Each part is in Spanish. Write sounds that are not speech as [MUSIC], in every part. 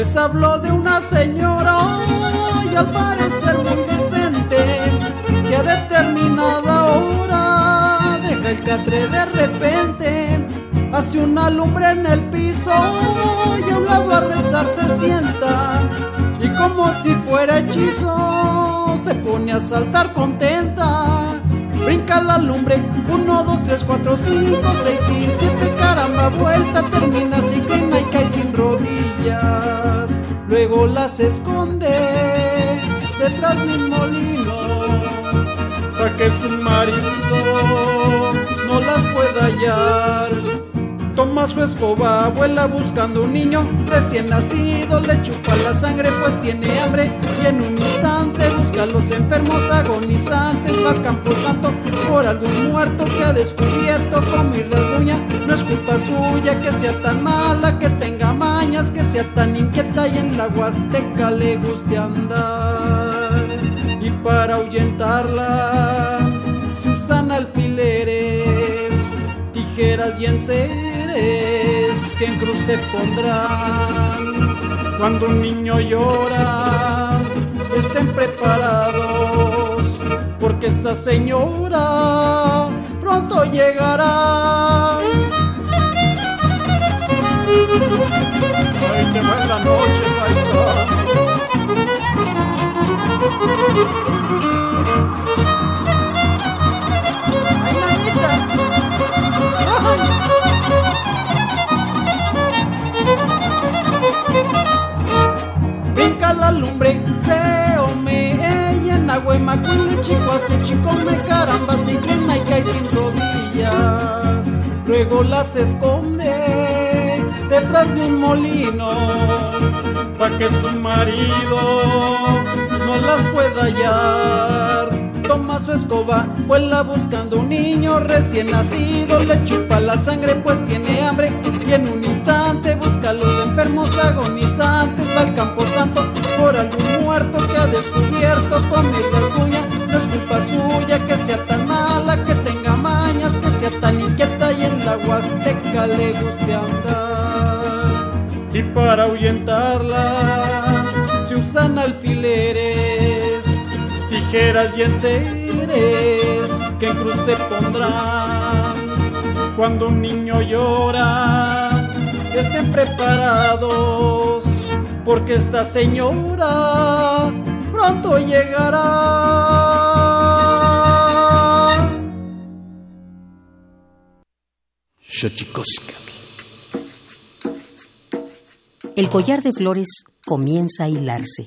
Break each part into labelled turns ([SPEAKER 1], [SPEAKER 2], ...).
[SPEAKER 1] Les habló de una señora y al parecer muy decente que a determinada hora deja el catre de repente. Hace una lumbre en el piso y a un lado a rezar se sienta. Y como si fuera hechizo se pone a saltar contenta brinca la lumbre 1, 2, 3, 4, 5, 6 y 7 caramba vuelta termina sin y cae sin rodillas luego las esconde detrás de un molino, para que su marido no las pueda hallar. Toma su escoba, vuela buscando un niño. Recién nacido, le chupa la sangre pues tiene hambre. Y en un instante busca a los enfermos agonizantes, va a Campo Santo por algún muerto que ha descubierto como y rasguña, no es culpa suya que sea tan mala, que tenga mañas, que sea tan inquieta. Y en la huasteca le guste andar. Y para ahuyentarla se usan alfileres, tijeras y enseres que en cruz se pondrán. Cuando un niño llora, estén preparados, porque esta señora pronto llegará. Ay, va la noche, Brinca la lumbre, se ome, ella en agua y chico hace chico me caramba, se inclina y cae sin rodillas. Luego las esconde detrás de un molino, para que su marido no las pueda hallar toma su escoba, vuela buscando un niño recién nacido, le chupa la sangre pues tiene hambre y en un instante busca a los enfermos agonizantes, va al campo santo por algún muerto que ha descubierto con rasguña, no es culpa suya que sea tan mala, que tenga mañas, que sea tan inquieta y en la huasteca le guste andar. Y para ahuyentarla se usan alfileres tijeras y enseres que en cruz se pondrán. Cuando un niño llora, estén preparados, porque esta señora pronto llegará.
[SPEAKER 2] El collar de flores comienza a hilarse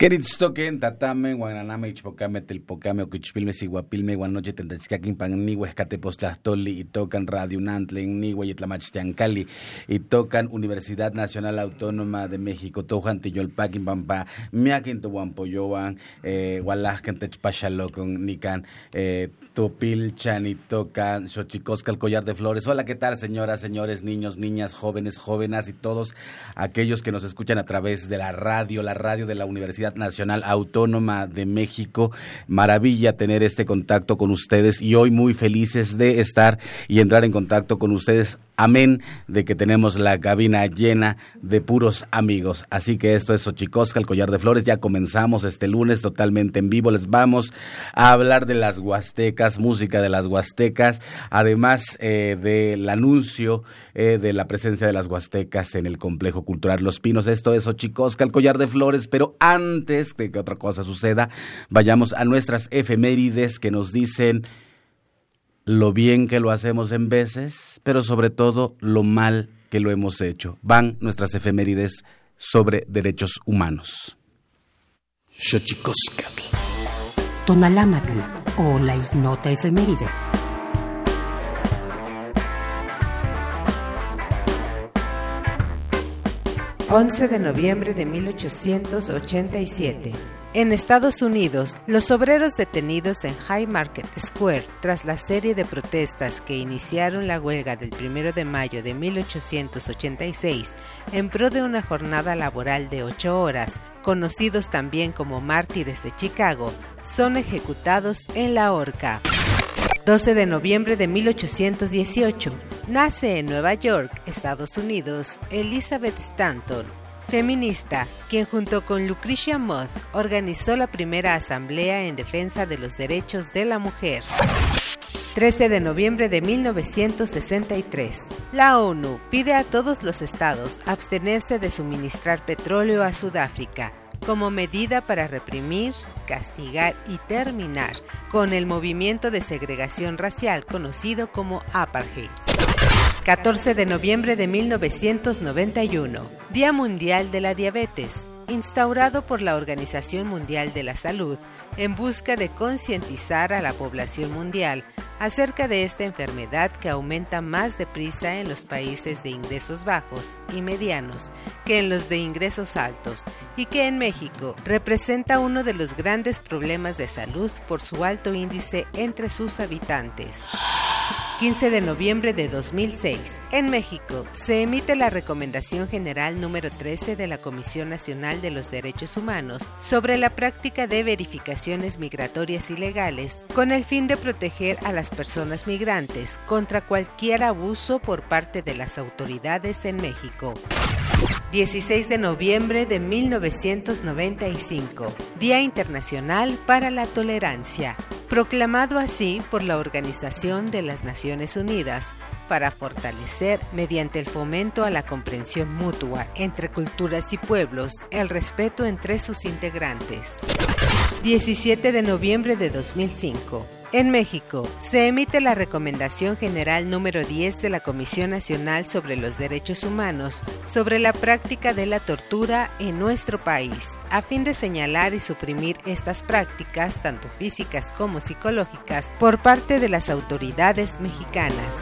[SPEAKER 3] Queritztoquen, tatame, guananame, ichpocame, telpocame, oquichpilme, siguapilme, guanoche, tentachcaquin, panigua, escatepostlastoli, y tocan Radio Nantlen, nigua, y tlamachtiancali, y tocan Universidad Nacional Autónoma de México, tojan tiyolpaquin, pampa, miaquin, tohuampoyoan, eh, hualajcan, techpachalocon, nican, eh, Topilchan y tocan Xochicosca, el collar de flores. Hola, ¿qué tal, señoras, señores, niños, niñas, jóvenes, jóvenes y todos aquellos que nos escuchan a través de la radio, la radio de la Universidad Nacional Autónoma de México? Maravilla tener este contacto con ustedes y hoy muy felices de estar y entrar en contacto con ustedes Amén de que tenemos la cabina llena de puros amigos. Así que esto es Xochicosca, el collar de flores. Ya comenzamos este lunes totalmente en vivo. Les vamos a hablar de las huastecas, música de las huastecas, además eh, del anuncio eh, de la presencia de las huastecas en el complejo cultural Los Pinos. Esto es Xochicosca, el collar de flores. Pero antes de que otra cosa suceda, vayamos a nuestras efemérides que nos dicen lo bien que lo hacemos en veces, pero sobre todo lo mal que lo hemos hecho. Van nuestras efemérides sobre derechos humanos.
[SPEAKER 2] Tonalámatl o la ignota efeméride.
[SPEAKER 4] ...11 de noviembre de 1887... En Estados Unidos, los obreros detenidos en High Market Square tras la serie de protestas que iniciaron la huelga del 1 de mayo de 1886 en pro de una jornada laboral de ocho horas, conocidos también como mártires de Chicago, son ejecutados en la horca. 12 de noviembre de 1818. Nace en Nueva York, Estados Unidos, Elizabeth Stanton, feminista, quien junto con Lucretia Mott organizó la primera asamblea en defensa de los derechos de la mujer. 13 de noviembre de 1963. La ONU pide a todos los estados abstenerse de suministrar petróleo a Sudáfrica como medida para reprimir, castigar y terminar con el movimiento de segregación racial conocido como apartheid. 14 de noviembre de 1991, Día Mundial de la Diabetes, instaurado por la Organización Mundial de la Salud en busca de concientizar a la población mundial acerca de esta enfermedad que aumenta más deprisa en los países de ingresos bajos y medianos que en los de ingresos altos y que en México representa uno de los grandes problemas de salud por su alto índice entre sus habitantes. 15 de noviembre de 2006. En México se emite la Recomendación General número 13 de la Comisión Nacional de los Derechos Humanos sobre la práctica de verificaciones migratorias ilegales con el fin de proteger a las personas migrantes contra cualquier abuso por parte de las autoridades en México. 16 de noviembre de 1995, Día Internacional para la Tolerancia, proclamado así por la Organización de las Naciones Unidas para fortalecer, mediante el fomento a la comprensión mutua entre culturas y pueblos, el respeto entre sus integrantes. 17 de noviembre de 2005, en México, se emite la Recomendación General número 10 de la Comisión Nacional sobre los Derechos Humanos sobre la práctica de la tortura en nuestro país, a fin de señalar y suprimir estas prácticas, tanto físicas como psicológicas, por parte de las autoridades mexicanas.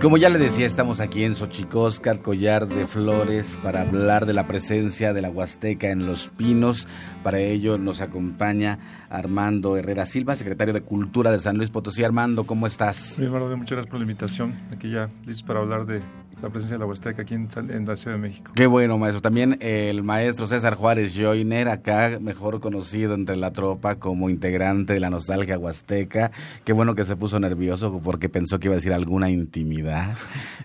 [SPEAKER 3] Como ya le decía, estamos aquí en Xochicosca, collar de flores, para hablar de la presencia de la Huasteca en Los Pinos. Para ello nos acompaña Armando Herrera Silva, secretario de Cultura de San Luis Potosí. Armando, ¿cómo estás?
[SPEAKER 5] Bien, muchas gracias por la invitación. Aquí ya listos para hablar de la presencia de la Huasteca aquí en, la Ciudad de México.
[SPEAKER 3] Qué bueno, maestro. También el maestro César Juárez Joiner, acá mejor conocido entre la tropa como integrante de la nostalgia huasteca. Qué bueno que se puso nervioso porque pensó que iba a decir alguna intimidad.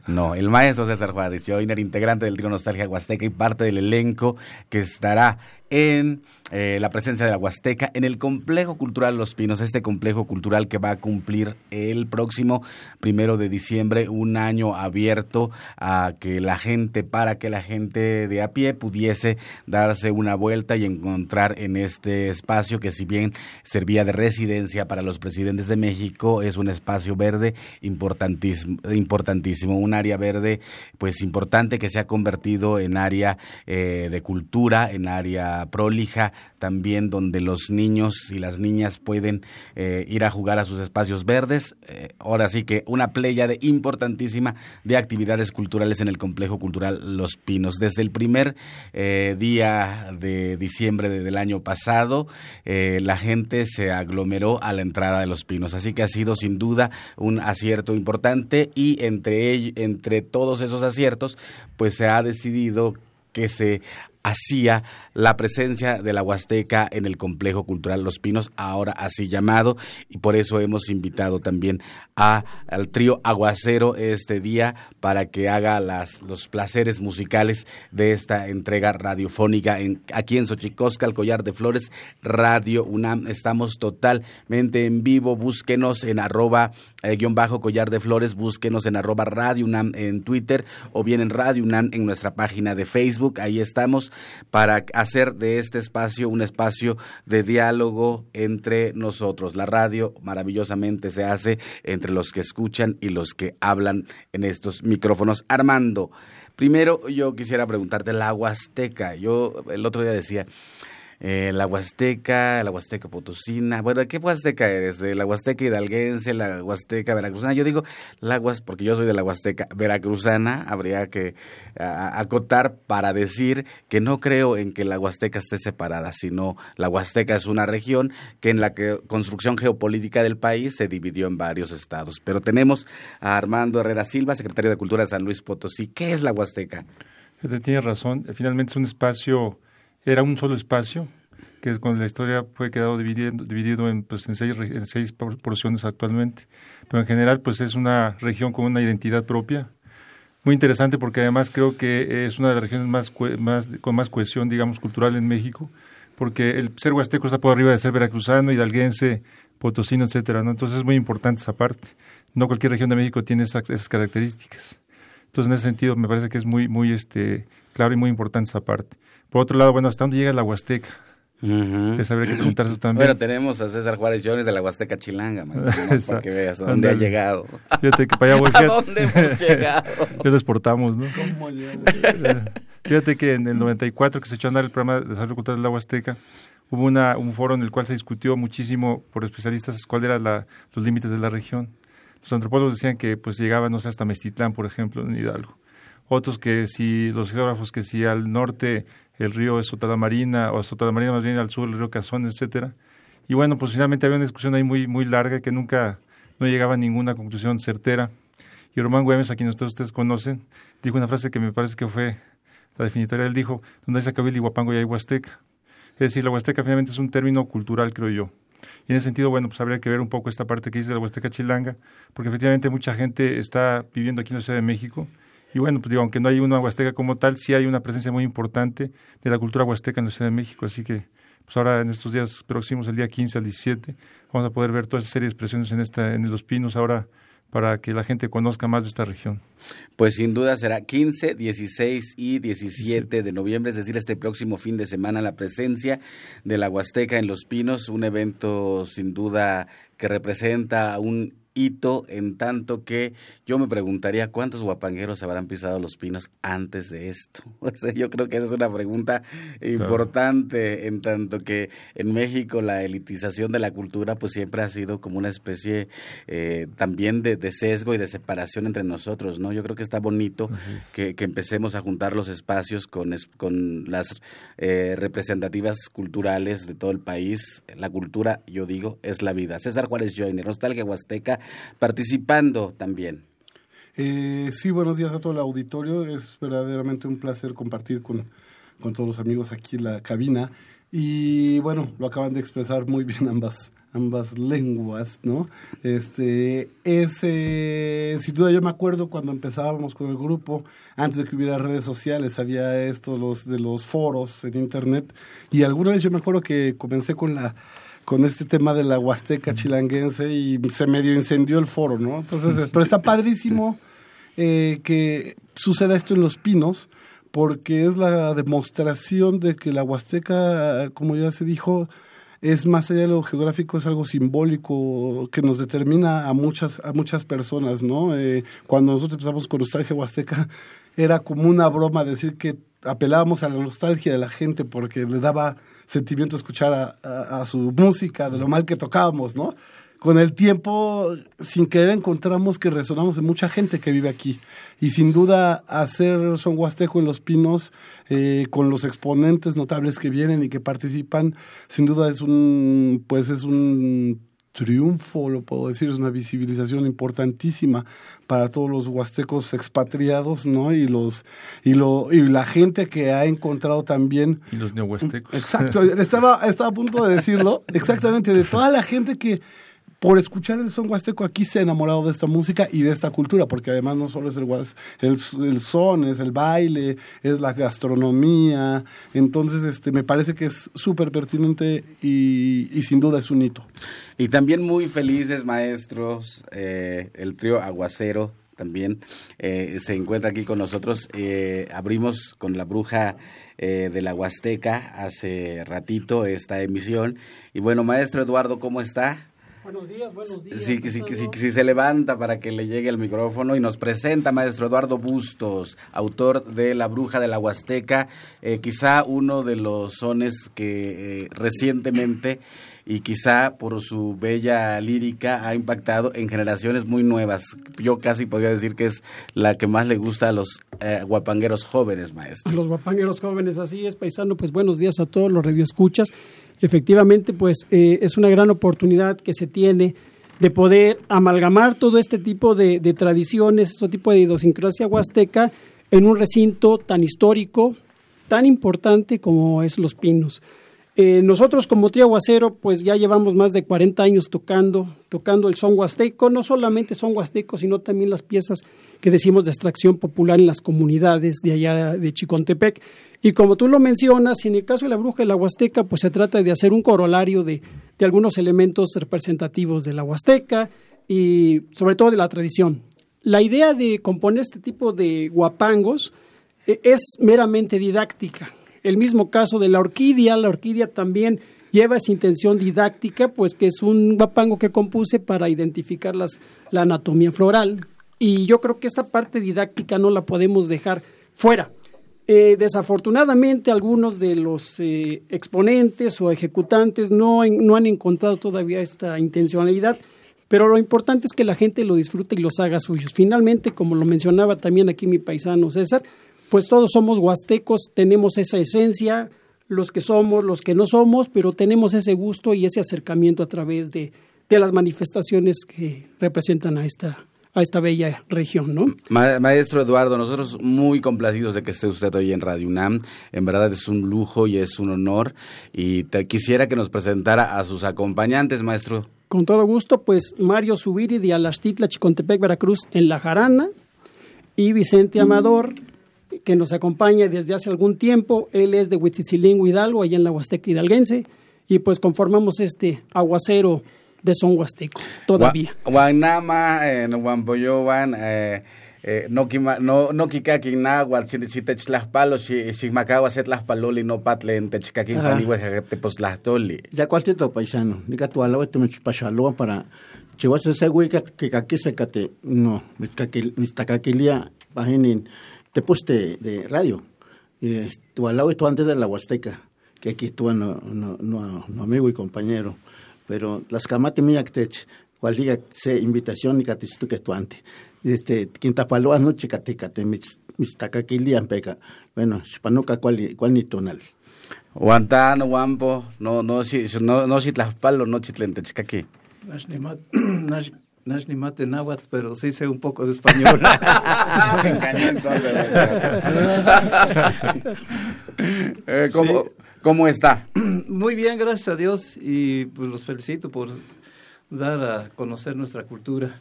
[SPEAKER 3] No, el maestro César Juárez Joiner, integrante del trío Nostalgia Huasteca y parte del elenco que estará en eh, la presencia de la Huasteca en el Complejo Cultural Los Pinos, este complejo cultural que va a cumplir el próximo primero de diciembre un año abierto a que la gente, para que la gente de a pie pudiese darse una vuelta y encontrar en este espacio que si bien servía de residencia para los presidentes de México, es un espacio verde importantísimo, importantísimo un área verde pues importante que se ha convertido en área eh, de cultura, en área prolija, también donde los niños y las niñas pueden eh, ir a jugar a sus espacios verdes. Eh, ahora sí que una de importantísima de actividades culturales en el complejo cultural Los Pinos. Desde el primer eh, día de diciembre del año pasado, la gente se aglomeró a la entrada de Los Pinos. Así que ha sido sin duda un acierto importante y entre, entre todos esos aciertos, pues se ha decidido que se hacía la presencia de la Huasteca en el complejo cultural Los Pinos, ahora así llamado, y por eso hemos invitado también a, al trío Aguacero este día para que haga las, los placeres musicales de esta entrega radiofónica en, aquí en Xochicosca, el Collar de Flores, Radio UNAM. Estamos totalmente en vivo, búsquenos en arroba eh, guion bajo Collar de Flores, búsquenos en arroba Radio UNAM en Twitter o bien en Radio UNAM en nuestra página de Facebook, ahí estamos para hacer de este espacio un espacio de diálogo entre nosotros. La radio maravillosamente se hace entre los que escuchan y los que hablan en estos micrófonos. Armando, primero yo quisiera preguntarte la Huasteca. Yo el otro día decía, eh, la Huasteca, la Huasteca Potosina. Bueno, ¿qué Huasteca eres? ¿De la Huasteca Hidalguense, la Huasteca Veracruzana? Yo digo la porque yo soy de la Huasteca Veracruzana, habría que acotar para decir que no creo en que la Huasteca esté separada, sino la Huasteca es una región que en la que, construcción geopolítica del país se dividió en varios estados. Pero tenemos a Armando Herrera Silva, secretario de Cultura de San Luis Potosí. ¿Qué es la Huasteca?
[SPEAKER 5] Tienes razón, finalmente es un espacio era un solo espacio que con la historia fue quedado dividido, dividido en, pues, en, seis, en seis porciones actualmente. Pero en general pues es una región con una identidad propia. Muy interesante porque además creo que es una de las regiones más, más con más cohesión, digamos, cultural en México, porque el ser huasteco está por arriba de ser veracruzano, hidalguense, potosino, etcétera, ¿no? Entonces es muy importante esa parte. No cualquier región de México tiene esas, esas características. Entonces en ese sentido me parece que es muy, muy este, claro y muy importante esa parte. Por otro lado, bueno, ¿hasta dónde llega la Huasteca? Uh que preguntar eso también.
[SPEAKER 3] Bueno, tenemos a César Juárez Jones de la Huasteca Chilanga, más [LAUGHS] para que veas a dónde ha llegado.
[SPEAKER 5] Fíjate que [LAUGHS] para allá voy.
[SPEAKER 3] ¿A dónde hemos [LAUGHS] llegado?
[SPEAKER 5] ya lo exportamos, ¿no? ¿Cómo Fíjate que en el 94 que se echó a andar el programa de desarrollo cultural de la Huasteca, hubo una, un foro en el cual se discutió muchísimo por especialistas cuáles eran los límites de la región. Los antropólogos decían que pues llegaban, no sé, hasta Mestitlán, por ejemplo, en Hidalgo. Otros que si, los geógrafos que si al norte el río Sotalamarina, o Sotalamarina más bien al sur el río Cazón, etcétera. Y bueno, pues finalmente había una discusión ahí muy, muy larga que nunca no llegaba a ninguna conclusión certera. Y Román Güemes, a quien ustedes, ustedes conocen, dijo una frase que me parece que fue la definitoria. Él dijo, donde hay Zacabil y Huapango y hay Huasteca. Es decir, la Huasteca finalmente es un término cultural, creo yo. Y en ese sentido, bueno, pues habría que ver un poco esta parte que dice de la Huasteca Chilanga, porque efectivamente mucha gente está viviendo aquí en la Ciudad de México y bueno, pues digo, aunque no hay una huasteca como tal, sí hay una presencia muy importante de la cultura huasteca en la Ciudad de México. Así que, pues ahora en estos días próximos, el día 15 al 17, vamos a poder ver toda esa serie de expresiones en, esta, en Los Pinos ahora para que la gente conozca más de esta región.
[SPEAKER 3] Pues sin duda será 15, 16 y 17 de noviembre, es decir, este próximo fin de semana, la presencia de la Huasteca en Los Pinos, un evento sin duda que representa un hito en tanto que yo me preguntaría cuántos guapangueros habrán pisado los pinos antes de esto. [LAUGHS] yo creo que esa es una pregunta importante en tanto que en México la elitización de la cultura pues siempre ha sido como una especie eh, también de, sesgo y de separación entre nosotros, ¿no? Yo creo que está bonito que, empecemos a juntar los espacios con, con las eh, representativas culturales de todo el país. La cultura, yo digo, es la vida. César Juárez Joyner, Nostalgia Huasteca, participando también.
[SPEAKER 6] Eh, sí, buenos días a todo el auditorio. Es verdaderamente un placer compartir con, con todos los amigos aquí en la cabina. Y bueno, lo acaban de expresar muy bien ambas, ambas lenguas, ¿no? Este, ese, sin duda yo me acuerdo cuando empezábamos con el grupo, antes de que hubiera redes sociales, había esto los, de los foros en internet, y alguna vez yo me acuerdo que comencé con la con este tema de la Huasteca chilanguense y se medio incendió el foro, ¿no? Entonces, pero está [LAUGHS] padrísimo eh, que suceda esto en Los Pinos, porque es la demostración de que la Huasteca, como ya se dijo, es más allá de lo geográfico, es algo simbólico que nos determina a muchas, a muchas personas, ¿no? Eh, cuando nosotros empezamos con Nostalgia Huasteca, era como una broma decir que apelábamos a la nostalgia de la gente porque le daba sentimiento escuchar a, a su música, de lo mal que tocábamos, ¿no? con el tiempo, sin querer, encontramos que resonamos en mucha gente que vive aquí. Y sin duda, hacer son huasteco en Los Pinos, eh, con los exponentes notables que vienen y que participan, sin duda es un, pues es un triunfo, lo puedo decir, es una visibilización importantísima para todos los huastecos expatriados, ¿no? Y los y lo y la gente que ha encontrado también
[SPEAKER 5] y los neohuastecos.
[SPEAKER 6] Exacto, estaba estaba a punto de decirlo, [LAUGHS] exactamente de toda la gente que por escuchar el son huasteco aquí se ha enamorado de esta música y de esta cultura, porque además no solo es el, el, son, es el baile, es la gastronomía, entonces este me parece que es súper pertinente y, sin duda es un hito.
[SPEAKER 3] Y también muy felices maestros, eh, el trío Aguacero también eh, se encuentra aquí con nosotros. Eh, abrimos con la bruja de la Huasteca hace ratito esta emisión. Y bueno, maestro Eduardo, ¿cómo está?
[SPEAKER 7] Buenos días, buenos días.
[SPEAKER 3] Sí, sí, sí, sí, se levanta para que le llegue el micrófono y nos presenta maestro Eduardo Bustos, autor de La Bruja de la Huasteca, eh, quizá uno de los sones que eh, recientemente y quizá por su bella lírica ha impactado en generaciones muy nuevas. Yo casi podría decir que es la que más le gusta a los eh, guapangueros jóvenes, maestro.
[SPEAKER 7] A los guapangueros jóvenes, así es, paisano. Pues buenos días a todos los radioescuchas efectivamente, pues eh, es una gran oportunidad que se tiene de poder amalgamar todo este tipo de, tradiciones, este tipo de idiosincrasia huasteca en un recinto tan histórico, tan importante como es Los Pinos. Eh, nosotros como Trío Aguacero, pues ya llevamos más de 40 años tocando, tocando el son huasteco, no solamente son huasteco, sino también las piezas que decimos de extracción popular en las comunidades de allá de Chicontepec. Y como tú lo mencionas, en el caso de la bruja de la Huasteca, pues se trata de hacer un corolario de, algunos elementos representativos de la Huasteca y sobre todo de la tradición. La idea de componer este tipo de guapangos eh, es meramente didáctica. El mismo caso de la orquídea, la orquídea también lleva esa intención didáctica, pues que es un guapango que compuse para identificar las, la anatomía floral. Y yo creo que esta parte didáctica no la podemos dejar fuera. Eh, desafortunadamente, algunos de los eh, exponentes o ejecutantes no, no han encontrado todavía esta intencionalidad, pero lo importante es que la gente lo disfrute y los haga suyos. Finalmente, como lo mencionaba también aquí mi paisano César, pues todos somos huastecos, tenemos esa esencia, los que somos, los que no somos, pero tenemos ese gusto y ese acercamiento a través de, de las manifestaciones que representan a esta, a esta bella región, ¿no?
[SPEAKER 3] maestro Eduardo, nosotros muy complacidos de que esté usted hoy en Radio UNAM. En verdad es un lujo y es un honor. Y te quisiera que nos presentara a sus acompañantes, maestro.
[SPEAKER 7] Con todo gusto, pues Mario Subiri de Alastitla, Chicontepec, Veracruz, en La Jarana, y Vicente Amador, que nos acompaña desde hace algún tiempo. Él es de Huitzilingo, Hidalgo, allá en la Huasteca Hidalguense, y pues conformamos este aguacero de son huasteco todavía.
[SPEAKER 3] Guanama, Huampoyoban, eh, eh, no kima, no no kikakin nahuatl si chitech tlaspalo si se tlaspaloli no patle en techkakin paliwa te poslahtoli
[SPEAKER 8] ya cualtito paisano diga tu alawe te pachaloa para chihuas ese güey que aquí se cate no mistakakilia paginin te poste de radio. Tu alawe tu antes de la huasteca que aquí tú no no no, no amigo y compañero pero las camate mía que cual diga se invitación y caticitu que tu ante este quintapaloa no chicaticate mis mis tacaquilian peca bueno spanuca cual cual ni tonal
[SPEAKER 3] Guantano, Guampo, no, no, si, no, no, si tlaspalo, no chitlente, chicaqui. [CLEARS THROAT]
[SPEAKER 9] Nash ni mate náhuatl, pero sí sé un poco de español. [LAUGHS] [LAUGHS] [LAUGHS]
[SPEAKER 3] eh, ¿cómo, sí. ¿Cómo está? [CLEARS THROAT]
[SPEAKER 9] Muy bien, gracias a Dios y pues los felicito por dar a conocer nuestra cultura,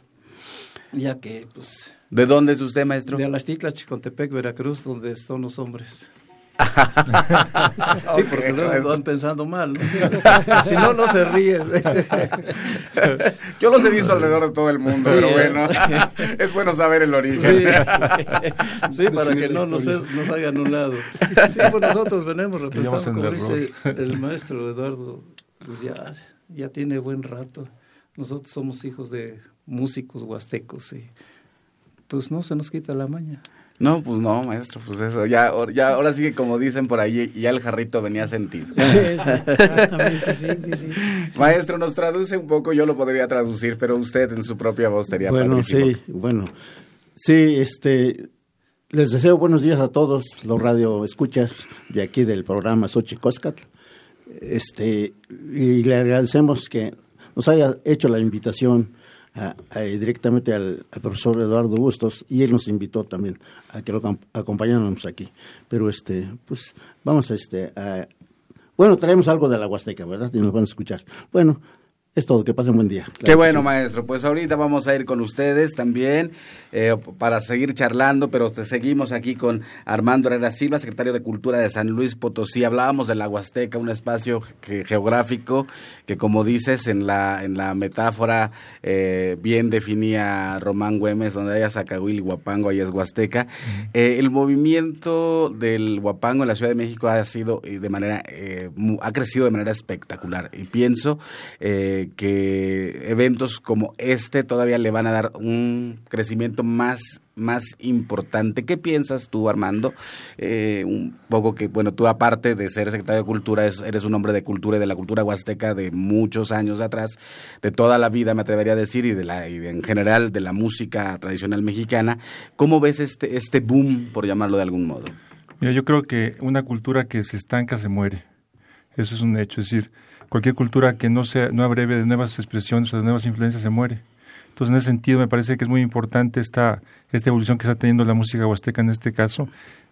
[SPEAKER 9] ya que pues...
[SPEAKER 3] ¿De dónde es usted, maestro?
[SPEAKER 9] De Alastitla, Chicontepec, Veracruz, donde están los hombres. [LAUGHS] sí, porque luego van pensando mal. ¿no? [LAUGHS] si no, no se ríen.
[SPEAKER 3] Yo los he visto alrededor de todo el mundo, sí, pero bueno, [LAUGHS] es bueno saber el origen.
[SPEAKER 9] Sí, sí para que no nos, nos, hagan un lado. Sí, pues nosotros venimos representando, como dice el maestro Eduardo, pues ya, ya tiene buen rato. Nosotros somos hijos de músicos huastecos y pues no se nos quita la maña.
[SPEAKER 3] No, pues no, maestro, pues eso, ya, ya ahora sí que como dicen por ahí, ya el jarrito venía sentido.
[SPEAKER 7] Exactamente, sí, sí, sí.
[SPEAKER 3] Maestro, nos traduce un poco, yo lo podría traducir, pero usted en su propia voz sería
[SPEAKER 8] Bueno, sí, bueno, sí, este, les deseo buenos días a todos los radio escuchas de aquí del programa Xochicóscat. Este, y le agradecemos que nos haya hecho la invitación directamente al, profesor Eduardo Bustos y él nos invitó también a que lo acompañáramos aquí. Pero este, pues vamos a este, a, bueno, traemos algo de la Huasteca, ¿verdad? Y nos van a escuchar. Bueno, es todo, que pasen buen día.
[SPEAKER 3] Qué bueno, maestro. Pues ahorita vamos a ir con ustedes también eh, para seguir charlando, pero seguimos aquí con Armando Herrera Silva, secretario de Cultura de San Luis Potosí. Hablábamos de la Huasteca, un espacio geográfico que, como dices, en la, en la metáfora eh, bien definía Román Güemes, donde haya Zacahuil y Huapango, ahí es Huasteca. Eh, el movimiento del Huapango en la Ciudad de México ha sido de manera, ha crecido de manera espectacular y pienso que eventos como este todavía le van a dar un crecimiento más más importante. ¿Qué piensas tú, Armando? Eh, un poco que, bueno, tú aparte de ser secretario de Cultura, eres un hombre de cultura y de la cultura huasteca de muchos años atrás, de toda la vida, me atrevería a decir, y, de la, y en general de la música tradicional mexicana. ¿Cómo ves este, este boom, por llamarlo de algún modo?
[SPEAKER 5] Mira, yo creo que una cultura que se estanca se muere. Eso es un hecho. Es decir, cualquier cultura que no sea no abreve de nuevas expresiones o de nuevas influencias se muere. Entonces, en ese sentido, me parece que es muy importante esta, esta evolución que está teniendo la música huasteca en este caso.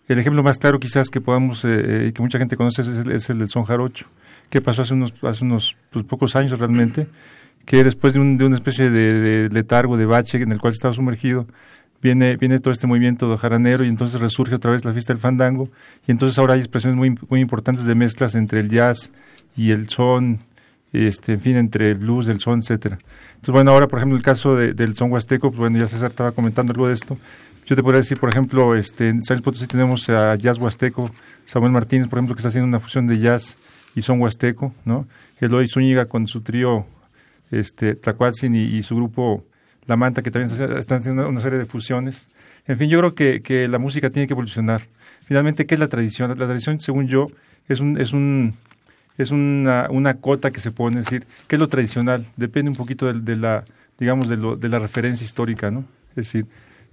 [SPEAKER 5] El ejemplo más claro quizás que podamos, eh, eh que mucha gente conoce, es el, del son jarocho, que pasó hace unos, hace unos pues, pocos años realmente, que después de, un, de una especie de, letargo, de bache en el cual estaba sumergido, viene, viene todo este movimiento de jaranero y entonces resurge otra vez la fiesta del fandango y entonces ahora hay expresiones muy, muy importantes de mezclas entre el jazz, y el son, este, en fin, entre blues, el son, etcétera. Entonces, bueno, ahora, por ejemplo, el caso del son huasteco, pues bueno, ya César estaba comentando algo de esto. Yo te podría decir, por ejemplo, este, en San Potosí tenemos a Jazz Huasteco, Samuel Martínez, por ejemplo, que está haciendo una fusión de jazz y son huasteco, ¿no? Eloy Zúñiga con su trío este, Tlacuatzin y, su grupo La Manta, que también están haciendo una serie de fusiones. En fin, yo creo que, que la música tiene que evolucionar. Finalmente, ¿qué es la tradición? La tradición, según yo, es un, es un, es una, una cota que se pone, decir, ¿qué es lo tradicional? Depende un poquito de, la, digamos, de, lo, de la referencia histórica, ¿no? Es decir,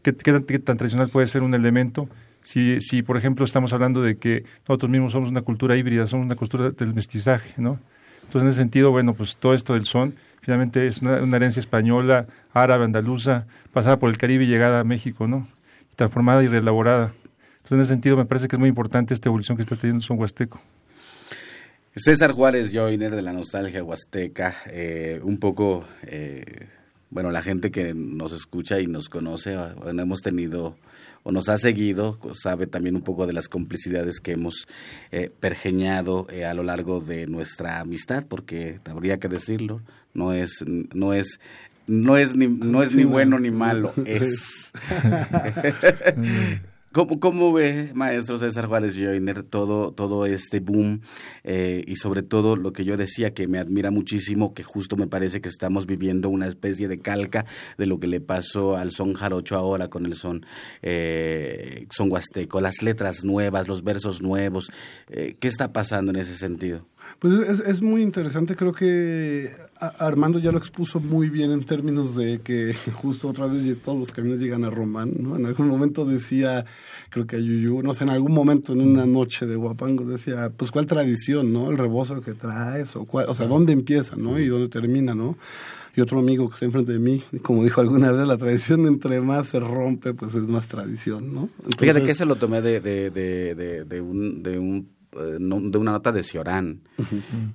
[SPEAKER 5] ¿qué, tan, tradicional puede ser un elemento? Si, si, por ejemplo, estamos hablando de que nosotros mismos somos una cultura híbrida, somos una cultura del mestizaje, ¿no? Entonces, en ese sentido, bueno, pues todo esto del son, finalmente es una, herencia española, árabe, andaluza, pasada por el Caribe y llegada a México, ¿no? Transformada y reelaborada. Entonces, en ese sentido, me parece que es muy importante esta evolución que está teniendo el son huasteco.
[SPEAKER 3] César Juárez Joiner de la Nostalgia Huasteca, eh, un poco, eh, bueno, la gente que nos escucha y nos conoce, bueno, hemos tenido o nos ha seguido, sabe también un poco de las complicidades que hemos eh, pergeñado a lo largo de nuestra amistad, porque habría que decirlo, no es, no es no es ni, no es ni bueno ni malo, [LAUGHS] es [LAUGHS] ¿Cómo, ¿Cómo, ve, maestro César Juárez Joiner, todo, todo este boom eh, y sobre todo lo que yo decía que me admira muchísimo, que justo me parece que estamos viviendo una especie de calca de lo que le pasó al son jarocho ahora con el son, eh, son huasteco, las letras nuevas, los versos nuevos, eh, ¿qué está pasando en ese sentido?
[SPEAKER 6] Pues es, es muy interesante, creo que Armando ya lo expuso muy bien en términos de que [LAUGHS] justo otra vez todos los caminos llegan a Román, ¿no? En algún momento decía, creo que a Yuyu, no sé, en algún momento en una noche de Guapangos decía, pues cuál tradición, ¿no? El rebozo que traes, o, cuál, o sea, dónde empieza, ¿no? Y dónde termina, ¿no? Y otro amigo que está enfrente de mí, como dijo alguna vez, la tradición entre más se rompe, pues es más tradición, ¿no?
[SPEAKER 3] Fíjate que se lo tomé de, de, de, de un, de un de una nota de Ciorán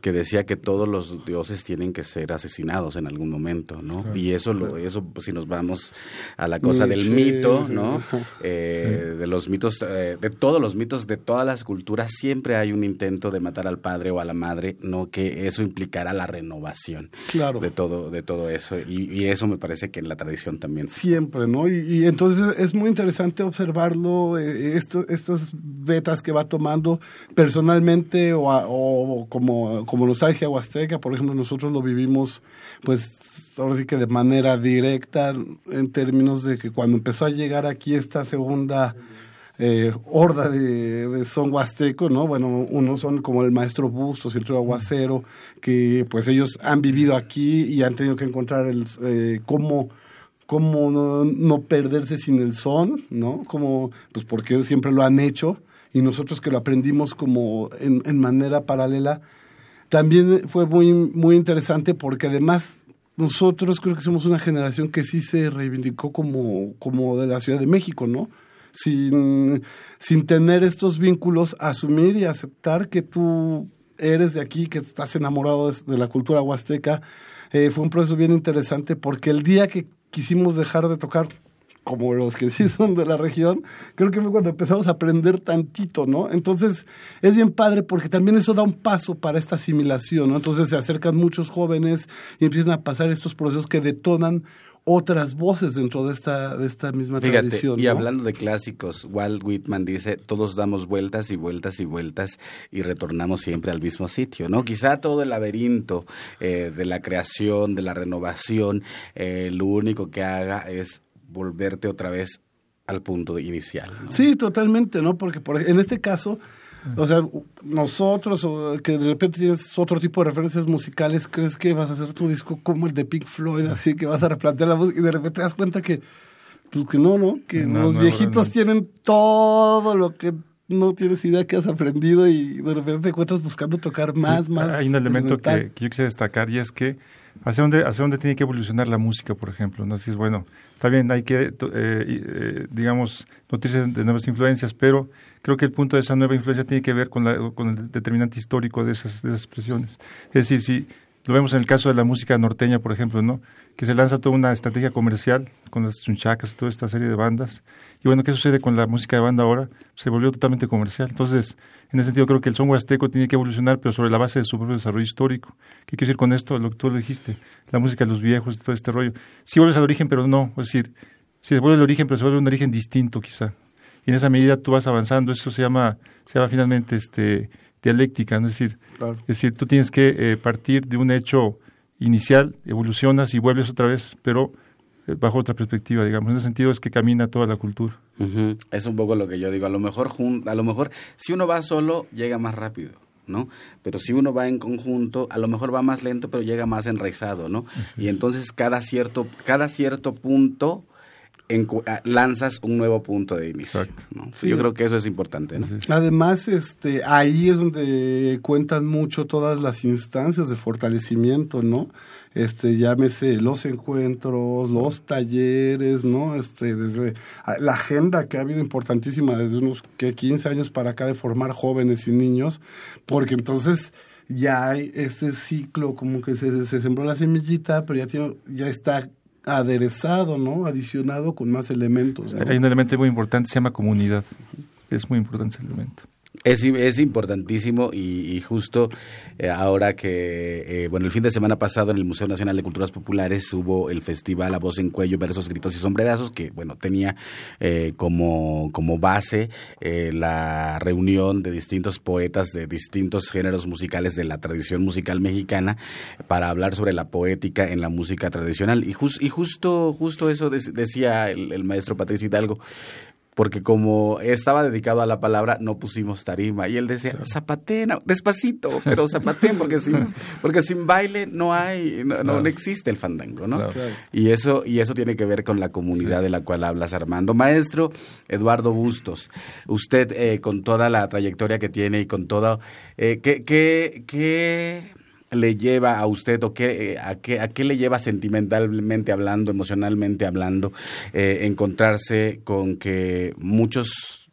[SPEAKER 3] que decía que todos los dioses tienen que ser asesinados en algún momento, ¿no? y eso, lo, eso pues, si nos vamos a la cosa del mito, ¿no? Eh, de los mitos, eh, de todos los mitos de todas las culturas, siempre hay un intento de matar al padre o a la madre, ¿no? Que eso implicará la renovación
[SPEAKER 6] claro.
[SPEAKER 3] de todo, de todo eso. Y, eso me parece que en la tradición también.
[SPEAKER 6] Siempre, ¿no? Y, entonces es muy interesante observarlo, estos, estos betas que va tomando, personalmente o, como, como nostalgia huasteca, por ejemplo, nosotros lo vivimos pues ahora sí que de manera directa en términos de que cuando empezó a llegar aquí esta segunda eh, horda de, son huasteco, ¿no? Bueno, unos son como el maestro Bustos y el aguacero, que pues ellos han vivido aquí y han tenido que encontrar el eh, cómo cómo no, perderse sin el son, ¿no? Como, pues porque siempre lo han hecho y nosotros que lo aprendimos como en, manera paralela, también fue muy, muy interesante porque además nosotros creo que somos una generación que sí se reivindicó como, como de la Ciudad de México, ¿no? Sin, sin tener estos vínculos, asumir y aceptar que tú eres de aquí, que estás enamorado de, la cultura huasteca, eh, fue un proceso bien interesante porque el día que quisimos dejar de tocar como los que sí son de la región, creo que fue cuando empezamos a aprender tantito, ¿no? Entonces, es bien padre porque también eso da un paso para esta asimilación, ¿no? Entonces se acercan muchos jóvenes y empiezan a pasar estos procesos que detonan otras voces dentro de esta, de esta misma tradición.
[SPEAKER 3] Y hablando de clásicos, Walt Whitman dice, todos damos vueltas y vueltas y vueltas y retornamos siempre al mismo sitio, ¿no? Quizá todo el laberinto eh, de la creación, de la renovación, eh, lo único que haga es volverte otra vez al punto inicial.
[SPEAKER 6] Sí, totalmente, ¿no? Porque por, en este caso, o sea, nosotros, que de repente tienes otro tipo de referencias musicales, crees que vas a hacer tu disco como el de Pink Floyd, así que vas a replantear la música y de repente te das cuenta que, pues que no, ¿no? Que los viejitos tienen todo lo que no tienes idea que has aprendido y de repente te encuentras buscando tocar más, más.
[SPEAKER 5] Hay un elemento que, yo quisiera destacar y es que hacia dónde, hacia dónde tiene que evolucionar la música, por ejemplo, ¿no? Si es bueno, está bien, hay que, eh, eh, digamos, noticias de nuevas influencias, pero creo que el punto de esa nueva influencia tiene que ver con, la, con el determinante histórico de esas, de esas expresiones. Es decir, si lo vemos en el caso de la música norteña, por ejemplo, ¿no? que se lanza toda una estrategia comercial con las chunchacas toda esta serie de bandas. Y bueno, ¿qué sucede con la música de banda ahora? Se volvió totalmente comercial. Entonces, en ese sentido, creo que el son huasteco tiene que evolucionar, pero sobre la base de su propio desarrollo histórico. ¿Qué quiero decir con esto? Lo que tú lo dijiste, la música de los viejos, todo este rollo. Si vuelves al origen, pero no. Es decir, si vuelve al origen, pero se vuelve un origen distinto, quizá. Y en esa medida tú vas avanzando. Eso se llama, se llama finalmente este, dialéctica. ¿no? Es, decir, es decir, tú tienes que eh, partir de un hecho inicial, evolucionas y vuelves otra vez, pero bajo otra perspectiva, digamos. En ese sentido es que camina toda la cultura.
[SPEAKER 3] Es un poco lo que yo digo. A lo mejor, a lo mejor, si uno va solo, llega más rápido. ¿no? Pero si uno va en conjunto, a lo mejor va más lento, pero llega más enraizado, ¿no? Y entonces cada cierto, cada cierto punto lanzas un nuevo punto de inicio. Yo creo que eso es importante.
[SPEAKER 6] Además, este, ahí es donde cuentan mucho todas las instancias de fortalecimiento, ¿no? Este, llámese los encuentros, los talleres, ¿no? Este, desde la agenda que ha habido importantísima desde unos que 15 años para acá de formar jóvenes y niños, porque entonces ya hay este ciclo como que se, se sembró la semillita, pero ya tiene, ya está aderezado, ¿no? Adicionado con más elementos.
[SPEAKER 5] Hay un elemento muy importante, se llama comunidad. Es muy importante ese elemento.
[SPEAKER 3] Es, es importantísimo y, justo eh, ahora que, eh, bueno, el fin de semana pasado en el Museo Nacional de Culturas Populares hubo el festival A Voz en Cuello, Versos, Gritos y Sombrerazos, que, bueno, tenía eh, como, como base la reunión de distintos poetas de distintos géneros musicales de la tradición musical mexicana para hablar sobre la poética en la música tradicional. Y, y justo, justo eso decía el, el maestro Patricio Hidalgo porque como estaba dedicado a la palabra, no pusimos tarima. Y él decía, zapateen, despacito, pero zapateen, porque sin, [LAUGHS] porque sin baile no hay, no, existe el fandango, ¿no? Y eso, y eso tiene que ver con la comunidad de la cual hablas, Armando. Maestro Eduardo Bustos, usted eh, con toda la trayectoria que tiene y con todo, eh, ¿qué, qué, qué le lleva a usted o qué, eh, a, qué, a qué le lleva sentimentalmente hablando, emocionalmente hablando, eh, encontrarse con que muchos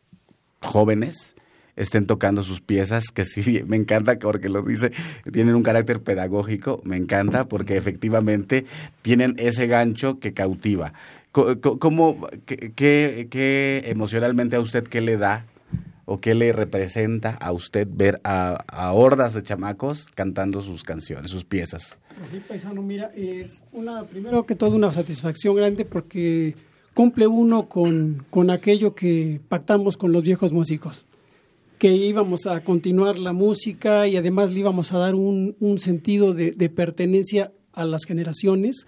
[SPEAKER 3] jóvenes estén tocando sus piezas, que sí, [LAUGHS] me encanta porque lo dice, tienen un carácter pedagógico, me encanta porque efectivamente tienen ese gancho que cautiva. ¿Cómo, qué, qué emocionalmente a usted qué le da o qué le representa a usted ver a, hordas de chamacos cantando sus canciones, sus piezas?
[SPEAKER 7] Pues sí, paisano, mira, es una, primero que todo una satisfacción grande porque cumple uno con, con aquello que pactamos con los viejos músicos. que íbamos a continuar la música y además le íbamos a dar un, sentido de, pertenencia a las generaciones,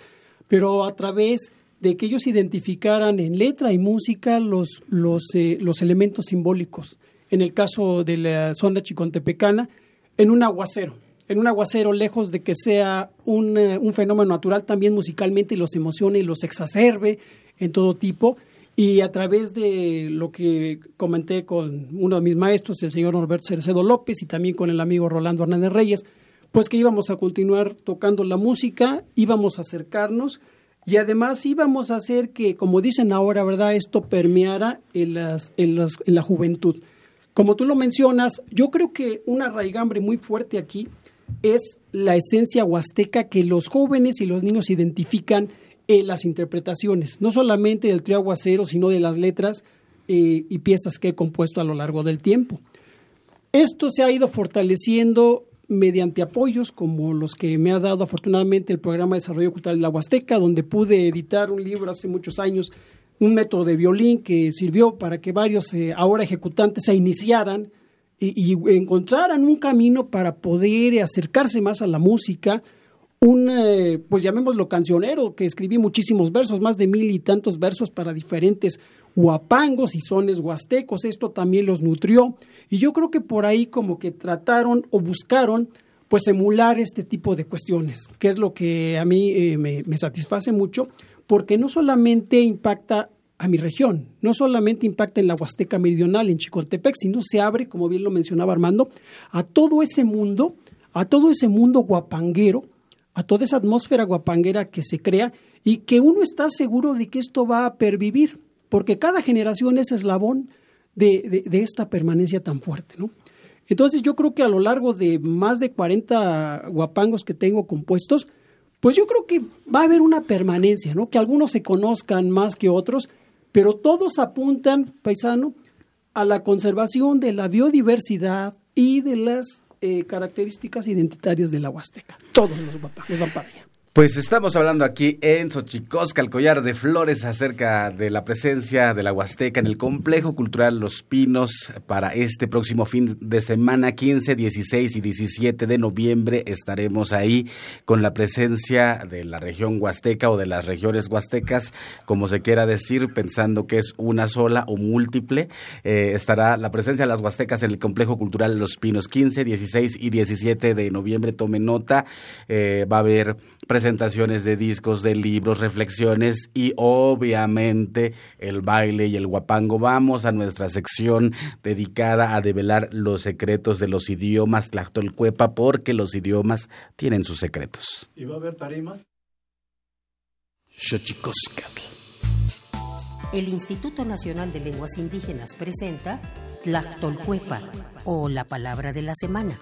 [SPEAKER 7] pero a través de que ellos identificaran en letra y música los, los, eh, los elementos simbólicos. En el caso de la zona chicontepecana, en un aguacero, en un aguacero, lejos de que sea un, eh, un fenómeno natural, también musicalmente los emocione y los exacerbe en todo tipo, y a través de lo que comenté con uno de mis maestros, el señor Norberto Cercedo López, y también con el amigo Rolando Hernández Reyes, pues que íbamos a continuar tocando la música, íbamos a acercarnos y además íbamos a hacer que, como dicen ahora, ¿verdad?, esto permeara en, las, en, las, en la juventud. Como tú lo mencionas, yo creo que una raigambre muy fuerte aquí es la esencia huasteca que los jóvenes y los niños identifican en las interpretaciones, no solamente del trío aguacero, sino de las letras eh, y piezas que he compuesto a lo largo del tiempo. Esto se ha ido fortaleciendo mediante apoyos como los que me ha dado afortunadamente el programa de desarrollo cultural de la Huasteca, donde pude editar un libro hace muchos años, un método de violín que sirvió para que varios eh, ahora ejecutantes se iniciaran y, encontraran un camino para poder acercarse más a la música, un, eh, pues llamémoslo cancionero, que escribí muchísimos versos, más de mil y tantos versos para diferentes huapangos y sones huastecos. Esto también los nutrió. Y yo creo que por ahí como que trataron o buscaron pues emular este tipo de cuestiones, que es lo que a mí eh, me, me satisface mucho, porque no solamente impacta a mi región, no solamente impacta en la Huasteca Meridional, en Chicontepec, sino se abre, como bien lo mencionaba Armando, a todo ese mundo, a todo ese mundo guapanguero a toda esa atmósfera guapanguera que se crea y que uno está seguro de que esto va a pervivir, porque cada generación es eslabón de, esta permanencia tan fuerte, ¿no? Entonces yo creo que a lo largo de más de 40 guapangos que tengo compuestos, pues yo creo que va a haber una permanencia, ¿no? Que algunos se conozcan más que otros, pero todos apuntan, paisano, a la conservación de la biodiversidad y de las eh, características identitarias de la Huasteca. Todos los, los van para allá.
[SPEAKER 3] Pues estamos hablando aquí en Xochicosca, el collar de flores, acerca de la presencia de la Huasteca en el complejo cultural Los Pinos para este próximo fin de semana, 15, 16 y 17 de noviembre. Estaremos ahí con la presencia de la región Huasteca o de las regiones huastecas, como se quiera decir, pensando que es una sola o múltiple. Eh, estará la presencia de las Huastecas en el complejo cultural Los Pinos, 15, 16 y 17 de noviembre. Tome nota, eh, va a haber presentaciones de discos, de libros, reflexiones y obviamente el baile y el guapango. Vamos a nuestra sección dedicada a develar los secretos de los idiomas Tlactolcuepa porque los idiomas tienen sus secretos.
[SPEAKER 6] ¿Y va a haber tarimas?
[SPEAKER 2] El Instituto Nacional de Lenguas Indígenas presenta Tlactolcuepa o la palabra de la semana.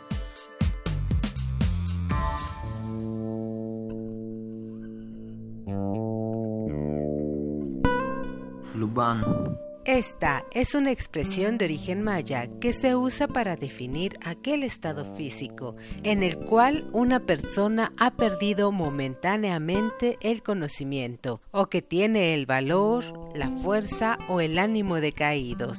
[SPEAKER 4] Esta es una expresión de origen maya que se usa para definir aquel estado físico en el cual una persona ha perdido momentáneamente el conocimiento o que tiene el valor, la fuerza o el ánimo decaídos,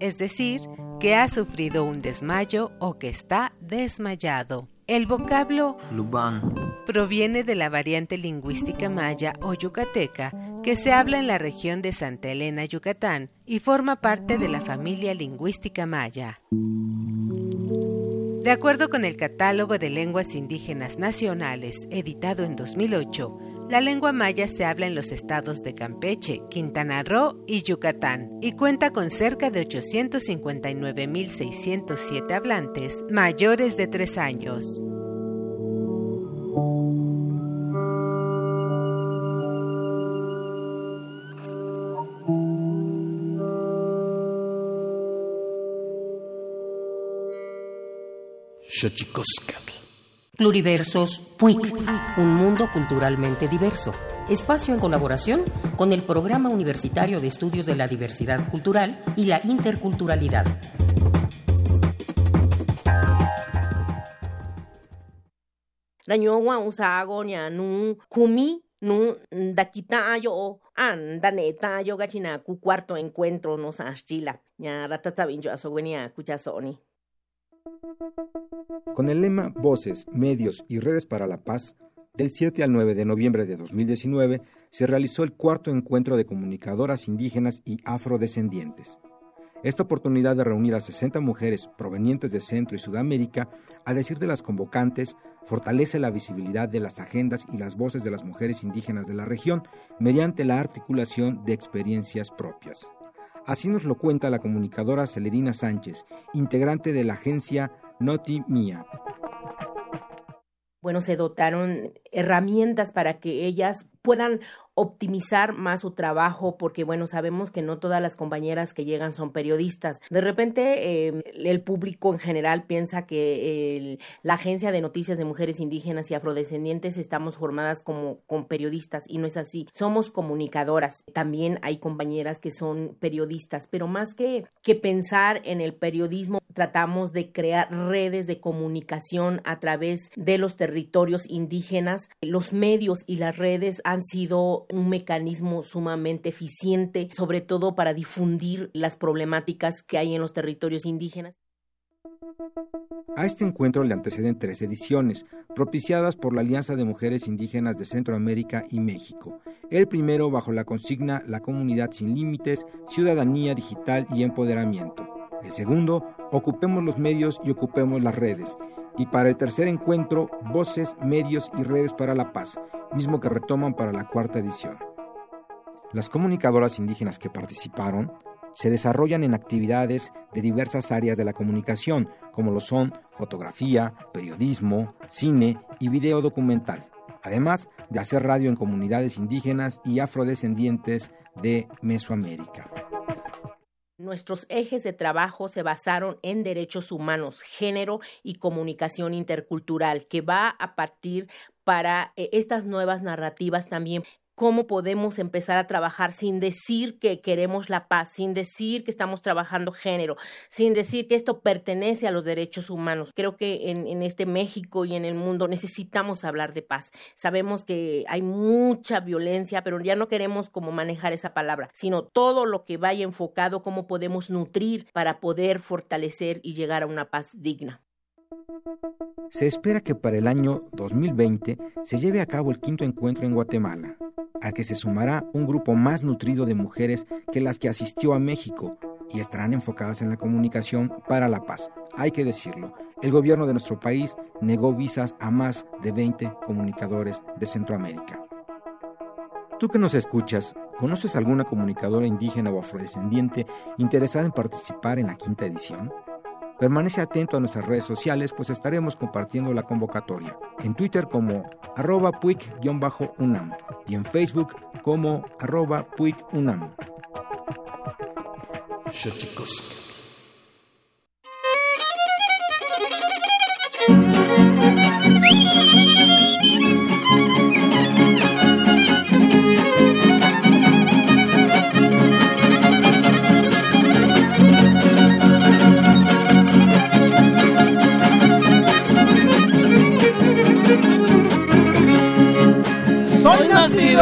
[SPEAKER 4] es decir, que ha sufrido un desmayo o que está desmayado. El vocablo Luban proviene de la variante lingüística maya o yucateca que se habla en la región de Santa Elena, Yucatán, y forma parte de la familia lingüística maya. De acuerdo con el Catálogo de Lenguas Indígenas Nacionales, editado en 2008, la lengua maya se habla en los estados de Campeche, Quintana Roo y Yucatán y cuenta con cerca de 859.607 hablantes mayores de 3 años.
[SPEAKER 2] Pluriversos PUIC, un mundo culturalmente diverso. Espacio en colaboración con el Programa Universitario de Estudios de la Diversidad Cultural y la Interculturalidad.
[SPEAKER 10] Nu nu yo anda neta yo gachina cu cuarto encuentro nos ashchila. Ya ratatsa binjo asogenia kuchasoni.
[SPEAKER 11] Con el lema Voces, Medios y Redes para la Paz, del 7 al 9 de noviembre de 2019 se realizó el cuarto encuentro de comunicadoras indígenas y afrodescendientes. Esta oportunidad de reunir a 60 mujeres provenientes de Centro y Sudamérica, a decir de las convocantes, fortalece la visibilidad de las agendas y las voces de las mujeres indígenas de la región mediante la articulación de experiencias propias. Así nos lo cuenta la comunicadora Celerina Sánchez, integrante de la agencia Noti Mía.
[SPEAKER 10] Bueno, se dotaron herramientas para que ellas puedan optimizar más su trabajo porque bueno sabemos que no todas las compañeras que llegan son periodistas. De repente eh, el público en general piensa que la agencia de noticias de mujeres indígenas y afrodescendientes estamos formadas como con periodistas y no es así. Somos comunicadoras. También hay compañeras que son periodistas pero más que que pensar en el periodismo tratamos de crear redes de comunicación a través de los territorios indígenas los medios y las redes han sido un mecanismo sumamente eficiente, sobre todo para difundir las problemáticas que hay en los territorios indígenas.
[SPEAKER 11] A este encuentro le anteceden tres ediciones, propiciadas por la Alianza de Mujeres Indígenas de Centroamérica y México. El primero bajo la consigna La comunidad sin límites, ciudadanía digital y empoderamiento. El segundo, Ocupemos los medios y ocupemos las redes. Y para el tercer encuentro, Voces, Medios y Redes para la Paz, mismo que retoman para la cuarta edición. Las comunicadoras indígenas que participaron se desarrollan en actividades de diversas áreas de la comunicación, como lo son fotografía, periodismo, cine y video documental, además de hacer radio en comunidades indígenas y afrodescendientes de Mesoamérica.
[SPEAKER 10] Nuestros ejes de trabajo se basaron en derechos humanos, género y comunicación intercultural, que va a partir para eh, estas nuevas narrativas también cómo podemos empezar a trabajar sin decir que queremos la paz, sin decir que estamos trabajando género, sin decir que esto pertenece a los derechos humanos. Creo que en, este México y en el mundo necesitamos hablar de paz. Sabemos que hay mucha violencia, pero ya no queremos como manejar esa palabra, sino todo lo que vaya enfocado, cómo podemos nutrir para poder fortalecer y llegar a una paz digna.
[SPEAKER 11] Se espera que para el año 2020 se lleve a cabo el quinto encuentro en Guatemala, al que se sumará un grupo más nutrido de mujeres que las que asistió a México y estarán enfocadas en la comunicación para la paz. Hay que decirlo, el gobierno de nuestro país negó visas a más de 20 comunicadores de Centroamérica. Tú que nos escuchas, ¿conoces alguna comunicadora indígena o afrodescendiente interesada en participar en la quinta edición? Permanece atento a nuestras redes sociales, pues estaremos compartiendo la convocatoria. En Twitter como arroba puic-unam y en Facebook como arroba puic-unam.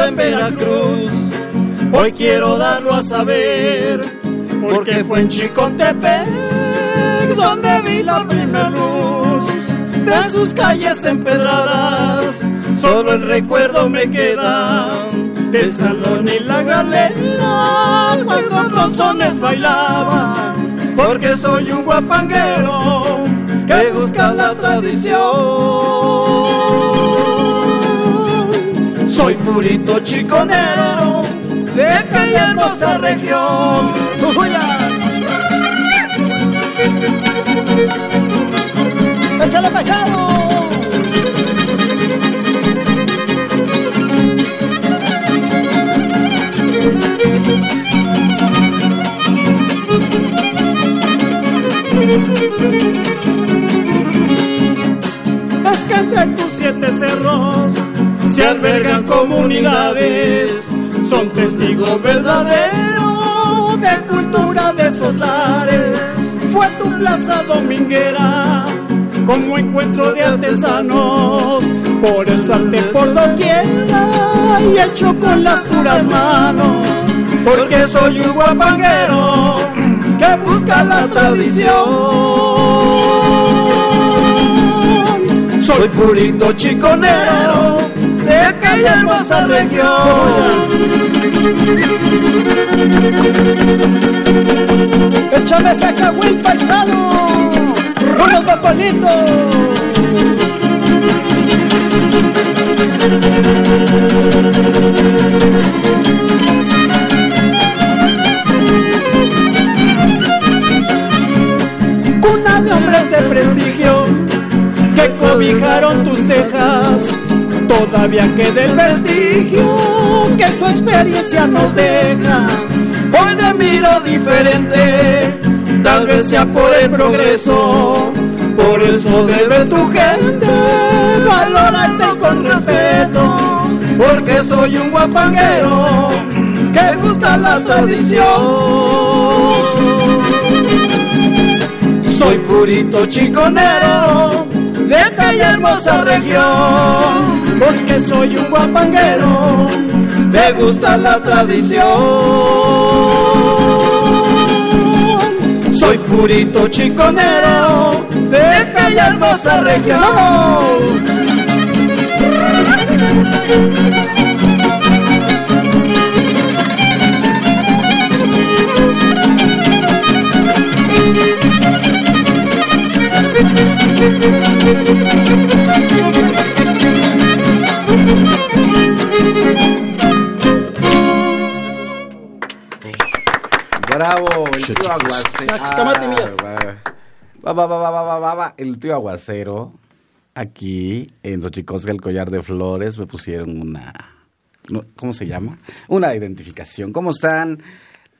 [SPEAKER 1] En Veracruz. Hoy quiero darlo a saber, porque fue en Chicontepec donde vi la primera luz de sus calles empedradas. Solo el recuerdo me queda del salón y la galera cuando con sones bailaban, porque soy un guapanguero que busca la tradición. Soy purito chiconero de aquella hermosa región. ¡Échale pasado! Es que entre tus siete cerros se albergan comunidades, son testigos verdaderos de cultura de esos lares. Fue tu plaza dominguera como encuentro de artesanos, por eso arte por doquiera y hecho con las puras manos, porque soy un guapanguero que busca la tradición. Soy purito chiconero de aquella hermosa región. Échame el paisano, unos papalitos. Cuna de hombres de prestigio que cobijaron tus cejas. Todavía queda el vestigio que su experiencia nos deja. Hoy te miro diferente, tal vez sea por el progreso. Por eso debe tu gente valorarte con respeto, porque soy un guapanguero que gusta la tradición. Soy purito chiconero de aquella hermosa región, porque soy un guapanguero, me gusta la tradición. Soy purito chiconero de aquella hermosa región.
[SPEAKER 3] Bravo, el tío aguacero. Va, va, va, va, va, va, va, El tío aguacero. Aquí en Xochicosca, el collar de flores, me pusieron una. ¿Cómo se llama? Una identificación. ¿Cómo están?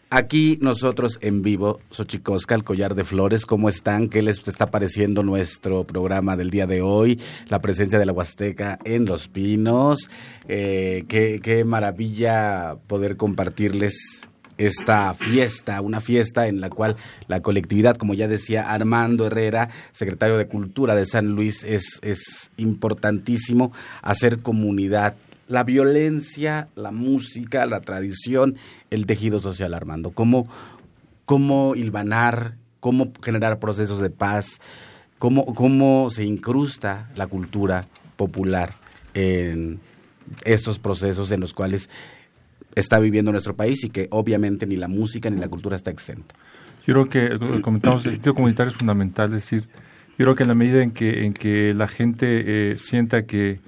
[SPEAKER 3] Aquí nosotros en vivo, Xochicosca, el collar de flores, ¿cómo están? ¿Qué les está pareciendo nuestro programa del día de hoy? La presencia de la Huasteca en Los Pinos. Eh, qué, qué maravilla poder compartirles esta fiesta, una fiesta en la cual la colectividad, como ya decía Armando Herrera, secretario de Cultura de San Luis, es, es importantísimo hacer comunidad. La violencia, la música, la tradición, el tejido social, Armando. Cómo, cómo hilvanar, cómo generar procesos de paz, cómo, cómo se incrusta la cultura popular en estos procesos en los cuales está viviendo nuestro país y que obviamente ni la música ni la cultura está exenta.
[SPEAKER 5] Yo creo que, eh, comentamos, el sentido comunitario es fundamental, es decir, yo creo que en la medida en que, en que la gente eh, sienta que,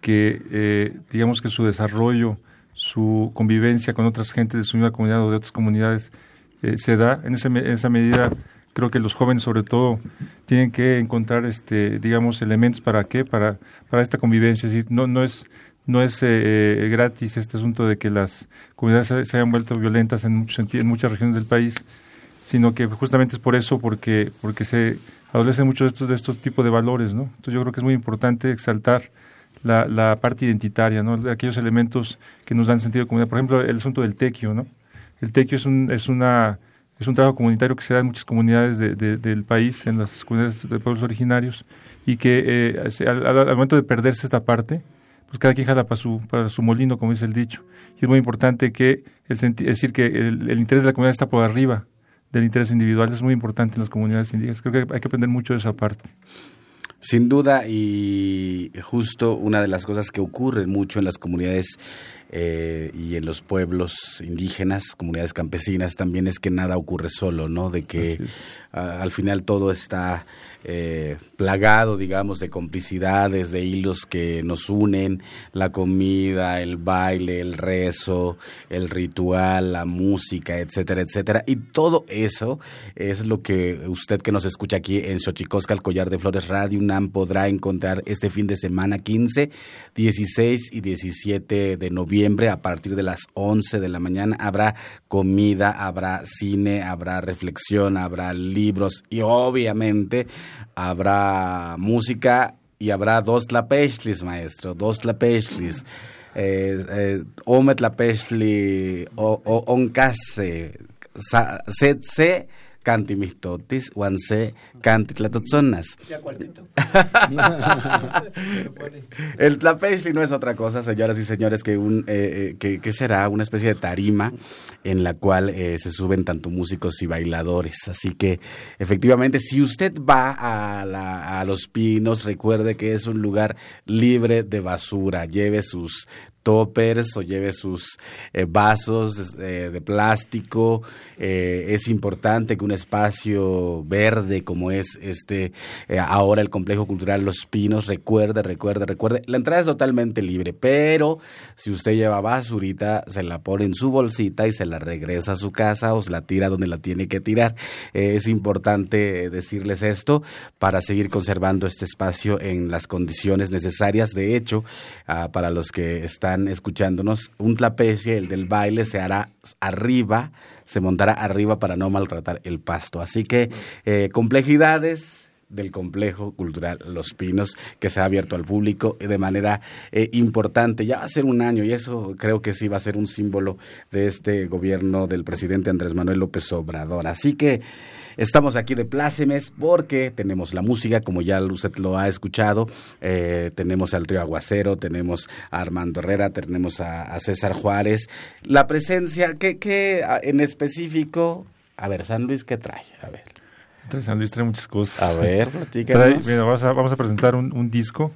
[SPEAKER 5] que eh, digamos que su desarrollo, su convivencia con otras gentes de su misma comunidad o de otras comunidades se da, en, ese, en esa medida creo que los jóvenes sobre todo tienen que encontrar este digamos elementos para qué para para esta convivencia es decir, no no es no es eh, eh, gratis este asunto de que las comunidades se, hayan vuelto violentas en, en muchas regiones del país, sino que justamente es por eso, porque, porque se adolecen mucho de estos, de estos tipos de valores, ¿no? Entonces yo creo que es muy importante exaltar la, parte identitaria, ¿no? De aquellos elementos que nos dan sentido de comunidad. Por ejemplo, el asunto del tequio, ¿no? El tequio es un, es una es un trabajo comunitario que se da en muchas comunidades de, del país, en las comunidades de pueblos originarios, y que eh, al, momento de perderse esta parte, pues cada quien jala para su, para su molino, como dice el dicho. Y es muy importante que, el, es decir, que el, interés de la comunidad está por arriba del interés individual. Es muy importante en las comunidades indígenas. Creo que hay que aprender mucho de esa parte.
[SPEAKER 3] Sin duda, y justo una de las cosas que ocurre mucho en las comunidades eh, y en los pueblos indígenas, comunidades campesinas, también es que nada ocurre solo, ¿no? De que al final todo está eh, plagado, digamos, de complicidades, de hilos que nos unen, la comida, el baile, el rezo, el ritual, la música, etcétera, etcétera. Y todo eso es lo que usted que nos escucha aquí en Xochicosca, el Collar de Flores Radio UNAM, podrá encontrar este fin de semana 15, 16 y 17 de noviembre a partir de las 11 de la mañana. Habrá comida, habrá cine, habrá reflexión, habrá libros y obviamente habrá música y habrá dos tlapeshlis, maestro, dos tlapeshlis. Eh, eh, ome tlapeshli o, oncase, se, canti mistotis, se canti tlatotzonas. [LAUGHS] el tlapechli no es otra cosa, señoras y señores, que un eh, eh, que, será una especie de tarima en la cual eh, se suben tanto músicos y bailadores. Así que efectivamente, si usted va a, a Los Pinos, recuerde que es un lugar libre de basura. Lleve sus toppers o lleve sus eh, vasos eh, de plástico. Eh, es importante que un espacio verde como es este ahora el complejo cultural Los Pinos recuerde, recuerde, recuerde. La entrada es totalmente libre, pero si usted lleva basurita, se la pone en su bolsita y se la regresa a su casa o se la tira donde la tiene que tirar. es importante decirles esto para seguir conservando este espacio en las condiciones necesarias. De hecho, ah, para los que están escuchándonos, un trapecie, el del baile, se hará arriba, se montará arriba para no maltratar el pasto. Así que eh, complejidades del complejo cultural Los Pinos que se ha abierto al público de manera eh, importante. Ya va a ser un año y eso creo que sí va a ser un símbolo de este gobierno del presidente Andrés Manuel López Obrador. Así que Estamos aquí de plácemes porque tenemos la música, como ya usted lo ha escuchado. Eh, tenemos al trío Aguacero, tenemos a Armando Herrera, tenemos a, César Juárez. La presencia, ¿qué, en específico? A ver, San Luis, ¿qué trae? A ver.
[SPEAKER 5] San Luis trae muchas cosas.
[SPEAKER 3] A ver, [LAUGHS] platícanos.
[SPEAKER 5] vamos, a, presentar un disco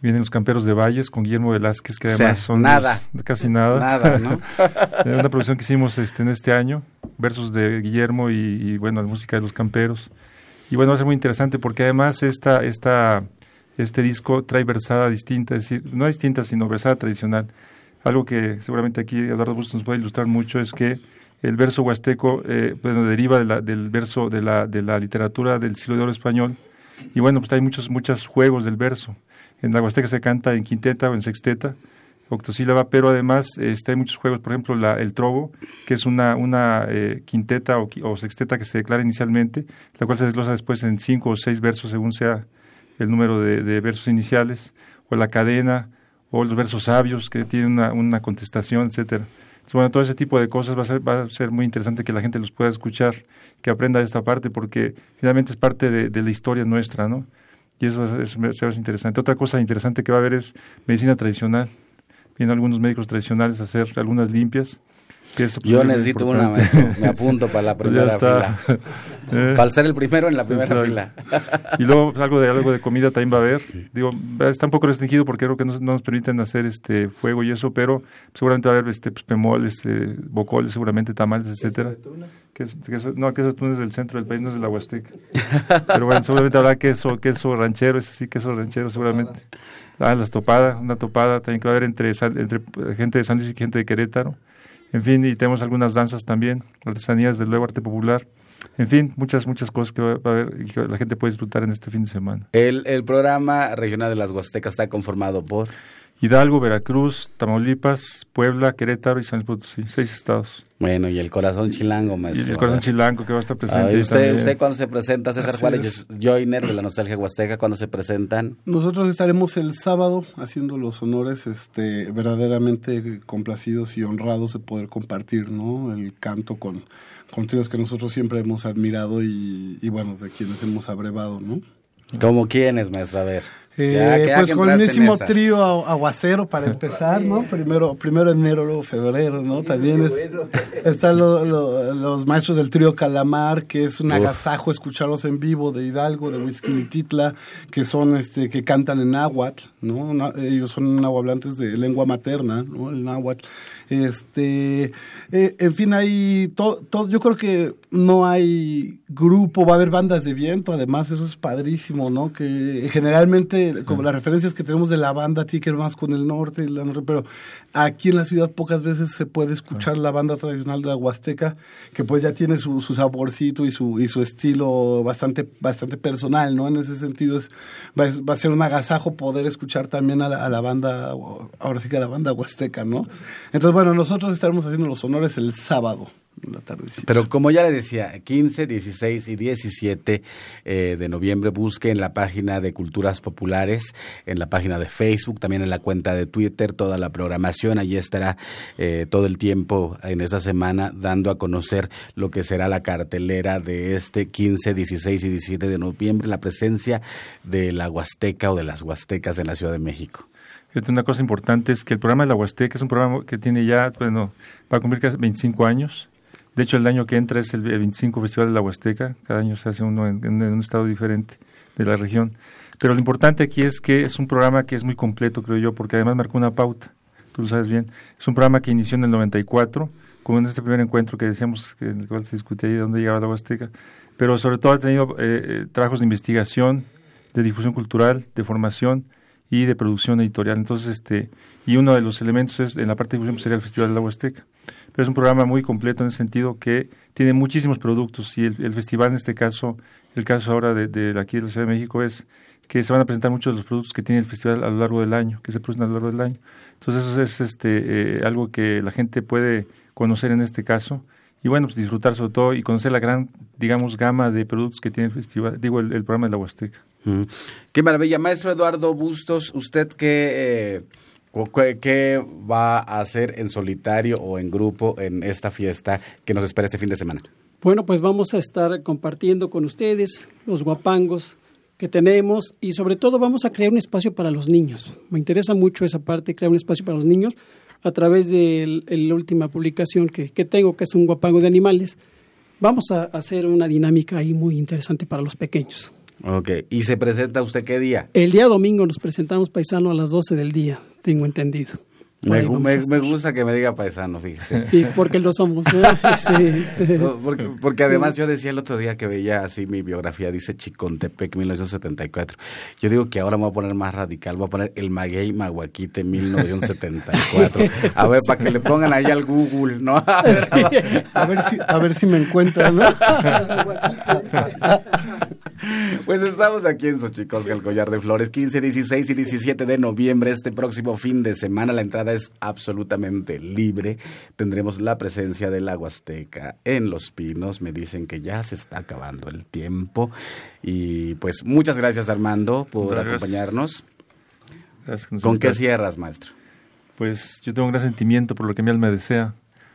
[SPEAKER 5] Vienen los Camperos de Valles con Guillermo Velázquez, que además son
[SPEAKER 3] nada.
[SPEAKER 5] casi nada. Nada, ¿no? [LAUGHS] una producción que hicimos este, en este año, versos de Guillermo y, bueno, la música de los Camperos. Y bueno, va a ser muy interesante porque además esta, esta, este disco trae versada distinta, es decir, no distinta, sino versada tradicional. Algo que seguramente aquí Eduardo Bustos nos puede ilustrar mucho es que el verso huasteco eh, bueno, deriva de la, del verso de la, de la literatura del siglo de oro español. Y bueno, pues hay muchos, muchos juegos del verso. En la Huasteca se canta en quinteta o en sexteta, octosílaba, pero además este, hay muchos juegos, por ejemplo, la, el trobo, que es una, una eh, quinteta o, sexteta que se declara inicialmente, la cual se desglosa después en cinco o seis versos según sea el número de, versos iniciales, o la cadena, o los versos sabios que tienen una, una contestación, etcétera. bueno, todo ese tipo de cosas va a, ser, va a ser muy interesante que la gente los pueda escuchar, que aprenda de esta parte, porque finalmente es parte de, de la historia nuestra, ¿no? Y eso es, es, interesante. Otra cosa interesante que va a haber es medicina tradicional. Vienen algunos médicos tradicionales a hacer algunas limpias.
[SPEAKER 3] Yo necesito una, me apunto para la [LAUGHS] primera fila. [LAUGHS] para ser el primero en la primera fila.
[SPEAKER 5] y luego [LAUGHS] algo de algo de comida también va a haber. Digo, está un poco restringido porque creo que no, nos permiten hacer este fuego y eso, pero seguramente va a haber este pues, pemoles, este, bocoles, seguramente tamales, etcétera. Que, no, queso de es del centro del país, no es de la Huasteca. Pero bueno, seguramente habrá queso, queso ranchero, ese sí, queso ranchero seguramente. Ah, las topadas, una topada también que va a haber entre, entre gente de San Luis y gente de Querétaro. En fin, y tenemos algunas danzas también, artesanías del luego arte popular. En fin, muchas, muchas cosas que va a haber y que la gente puede disfrutar en este fin de semana.
[SPEAKER 3] El, el programa regional de las Huastecas está conformado por...
[SPEAKER 5] Hidalgo, Veracruz, Tamaulipas, Puebla, Querétaro y San Luis Potosí, seis estados.
[SPEAKER 3] Bueno, y el corazón chilango, maestro.
[SPEAKER 5] Y el corazón chilango que va a estar presente.
[SPEAKER 3] usted, usted cuando se presenta, César Juárez Joiner de la Nostalgia Huasteca, cuando se presentan?
[SPEAKER 6] Nosotros estaremos el sábado haciendo los honores, este, verdaderamente complacidos y honrados de poder compartir, ¿no? El canto con, con tríos que nosotros siempre hemos admirado y, y bueno, de quienes hemos abrevado, ¿no?
[SPEAKER 3] ¿Como quiénes, maestro? A ver.
[SPEAKER 6] Eh, pues con el mismo trío aguacero para [LAUGHS] empezar, ¿no? Primero, primero enero, luego febrero, ¿no? También es, [LAUGHS] están los maestros del trío Calamar, que es un agasajo escucharlos en vivo de Hidalgo, de Whisky Titla, que son, este, que cantan en náhuatl, ¿no? Ellos son nahuablantes de lengua materna, ¿no? El náhuatl. Este, eh, en fin, hay todo, todo, yo creo que no hay grupo, va a haber bandas de viento, además eso es padrísimo, ¿no? Que generalmente, como las referencias que tenemos de la banda tiene más con el norte, pero aquí en la ciudad pocas veces se puede escuchar la banda tradicional de la Huasteca, que pues ya tiene su, su saborcito y su, y su estilo bastante, bastante personal, ¿no? En ese sentido es, va, a ser un agasajo poder escuchar también a la, a la banda, ahora sí que a la banda Huasteca, ¿no? Entonces, bueno, nosotros estaremos haciendo los honores el sábado. la tardecita.
[SPEAKER 3] Pero como ya le decía, 15, 16 y 17 eh, de noviembre busque en la página de Culturas Populares, en la página de Facebook, también en la cuenta de Twitter, toda la programación. Allí estará eh, todo el tiempo en esta semana dando a conocer lo que será la cartelera de este 15, 16 y 17 de noviembre, la presencia de la Huasteca o de las Huastecas en la Ciudad de México.
[SPEAKER 5] Una cosa importante es que el programa de la Huasteca es un programa que tiene ya, bueno, va a cumplir casi 25 años. De hecho, el año que entra es el 25 Festival de la Huasteca. Cada año se hace uno en, un estado diferente de la región. Pero lo importante aquí es que es un programa que es muy completo, creo yo, porque además marcó una pauta. Tú lo sabes bien. Es un programa que inició en el 94, como en este primer encuentro que decíamos, que en el cual se discute ahí dónde llegaba la Huasteca. Pero sobre todo ha tenido eh, eh, trabajos de investigación, de difusión cultural, de formación y de producción editorial. Entonces, este, y uno de los elementos es, en la parte de difusión sería el Festival de la Huasteca. Pero es un programa muy completo en el sentido que tiene muchísimos productos y el, festival en este caso, el caso ahora de, de, aquí de la Ciudad de México es que se van a presentar muchos de los productos que tiene el festival a lo largo del año, que se producen a lo largo del año. Entonces eso es este, eh, algo que la gente puede conocer en este caso y bueno, pues disfrutar sobre todo y conocer la gran, digamos, gama de productos que tiene el festival, digo, el, programa de la Huasteca.
[SPEAKER 3] Qué maravilla. Maestro Eduardo Bustos, ¿usted qué, eh, qué va a hacer en solitario o en grupo en esta fiesta que nos espera este fin de semana?
[SPEAKER 7] Bueno, pues vamos a estar compartiendo con ustedes los guapangos que tenemos y sobre todo vamos a crear un espacio para los niños. Me interesa mucho esa parte, crear un espacio para los niños a través de la última publicación que, que, tengo, que es un guapango de animales. Vamos a hacer una dinámica ahí muy interesante para los pequeños.
[SPEAKER 3] Ok, ¿y se presenta usted qué día?
[SPEAKER 7] El día domingo nos presentamos paisano a las 12 del día, tengo entendido.
[SPEAKER 3] Me, gusta que me diga paisano, fíjese. [LAUGHS]
[SPEAKER 7] Y porque lo somos. [LAUGHS]
[SPEAKER 3] sí. porque, además yo decía el otro día que veía así mi biografía, dice Chicontepec 1974. Yo digo que ahora me voy a poner más radical, voy a poner el Maguey Maguaquite 1974. A ver, para que le pongan ahí al Google, ¿no? [LAUGHS]
[SPEAKER 6] A ver, a ver, si, a ver si me encuentran, ¿no? [LAUGHS]
[SPEAKER 3] Pues estamos aquí en Xochicosca, el Collar de Flores, 15, 16 y 17 de noviembre, este próximo fin de semana. La entrada es absolutamente libre. Tendremos la presencia del Huasteca en Los Pinos. Me dicen que ya se está acabando el tiempo. Y pues muchas gracias, Armando, por acompañarnos. ¿Con qué cierras, maestro?
[SPEAKER 5] Pues yo tengo un gran sentimiento por lo que mi alma desea.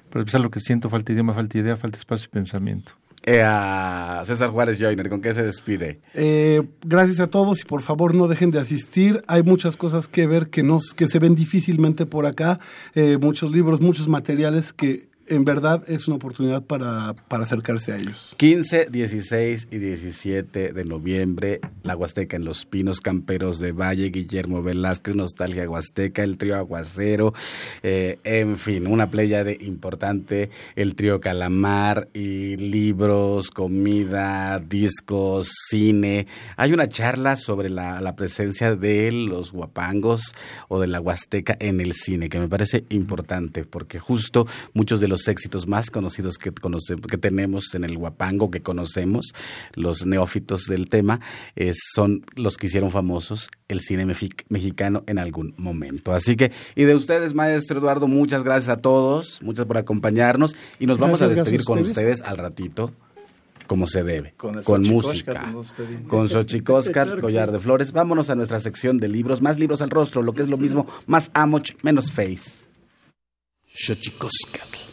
[SPEAKER 5] Para empezar, lo que siento, falta idioma, falta idea, falta espacio y pensamiento.
[SPEAKER 3] Eh, a César Juárez Joyner, ¿con qué se despide?
[SPEAKER 6] Eh, gracias a todos y por favor no dejen de asistir. Hay muchas cosas que ver que, nos, que se ven difícilmente por acá, eh, muchos libros, muchos materiales que en verdad es una oportunidad para, para, acercarse a ellos.
[SPEAKER 3] 15, 16 y 17 de noviembre, La Huasteca en Los Pinos Camperos de Valle, Guillermo Velázquez, Nostalgia Huasteca, el trío Aguacero, eh, en fin, una playa de importante, el trío Calamar y libros, comida, discos, cine. Hay una charla sobre la, la presencia de los guapangos o de la Huasteca en el cine, que me parece importante, porque justo muchos de los los éxitos más conocidos que, que tenemos en el Huapango, que conocemos, los neófitos del tema, son los que hicieron famosos el cine mexicano en algún momento. Así que, y de ustedes, maestro Eduardo, muchas gracias a todos, muchas por acompañarnos y nos vamos a despedir con ustedes al ratito como se debe, con, música, con [LAUGHS] Xochicóscar, collar de flores. Vámonos a nuestra sección de libros, más libros al rostro, lo que es lo mismo, más amoch, menos face. Xochicóscar.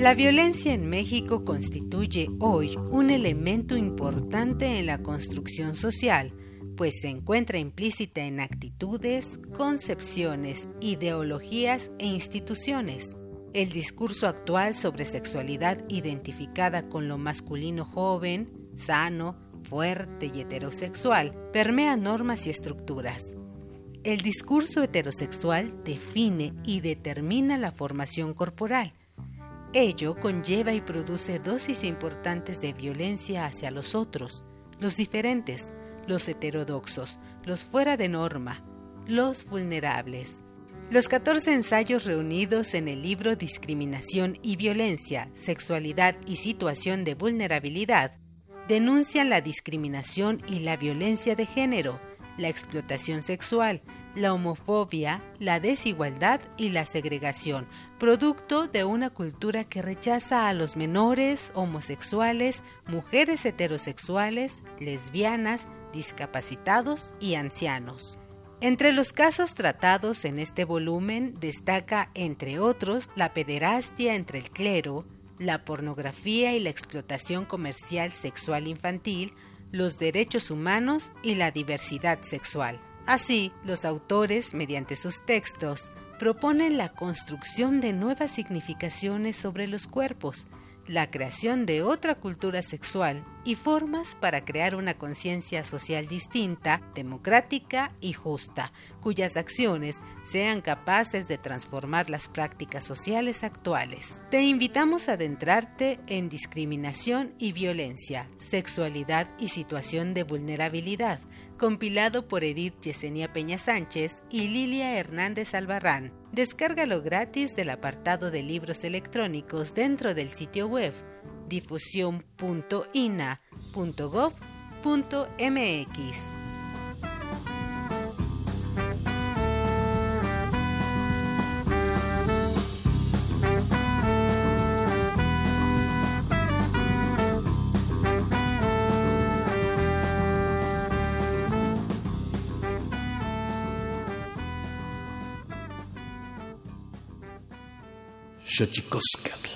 [SPEAKER 4] La violencia en México constituye hoy un elemento importante en la construcción social, pues se encuentra implícita en actitudes, concepciones, ideologías e instituciones. El discurso actual sobre sexualidad identificada con lo masculino joven, sano, fuerte y heterosexual permea normas y estructuras. El discurso heterosexual define y determina la formación corporal, Ello conlleva y produce dosis importantes de violencia hacia los otros, los diferentes, los heterodoxos, los fuera de norma, los vulnerables. Los 14 ensayos reunidos en el libro Discriminación y Violencia, Sexualidad y Situación de Vulnerabilidad denuncian la discriminación y la violencia de género, la explotación sexual, la homofobia, la desigualdad y la segregación, producto de una cultura que rechaza a los menores, homosexuales, mujeres heterosexuales, lesbianas, discapacitados y ancianos. Entre los casos tratados en este volumen destaca, entre otros, la pederastia entre el clero, la pornografía y la explotación comercial sexual infantil, los derechos humanos y la diversidad sexual. Así, los autores, mediante sus textos, proponen la construcción de nuevas significaciones sobre los cuerpos, la creación de otra cultura sexual y formas para crear una conciencia social distinta, democrática y justa, cuyas acciones sean capaces de transformar las prácticas sociales actuales. Te invitamos a adentrarte en discriminación y violencia, sexualidad y situación de vulnerabilidad, compilado por Edith Yesenia Peña Sánchez y Lilia Hernández Albarrán. Descárgalo gratis del apartado de libros electrónicos dentro del sitio web difusión.ina.gov.mx.
[SPEAKER 12] Xochicoscatl.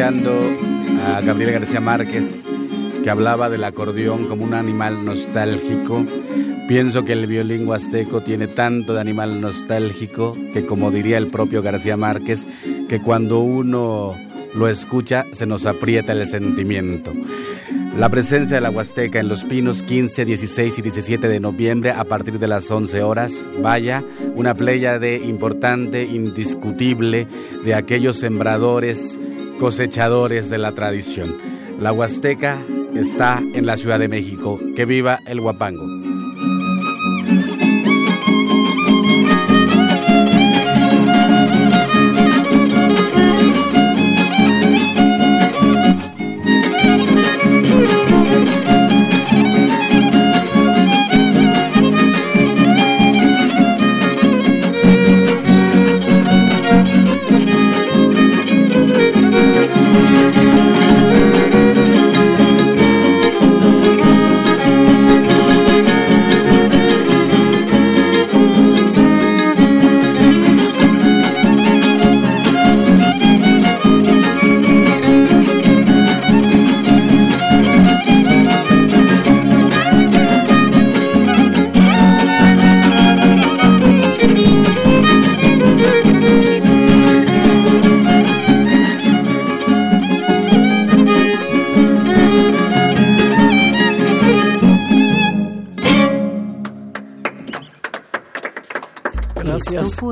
[SPEAKER 3] A Gabriel García Márquez, que hablaba del acordeón como un animal nostálgico. Pienso que el violín huasteco tiene tanto de animal nostálgico que, como diría el propio García Márquez, que cuando uno lo escucha se nos aprieta el sentimiento. La presencia de la Huasteca en Los Pinos 15, 16 y 17 de noviembre a partir de las 11 horas. Vaya, una playa de importante, indiscutible de aquellos sembradores cosechadores de la tradición. La Huasteca está en la Ciudad de México. Que viva el Huapango.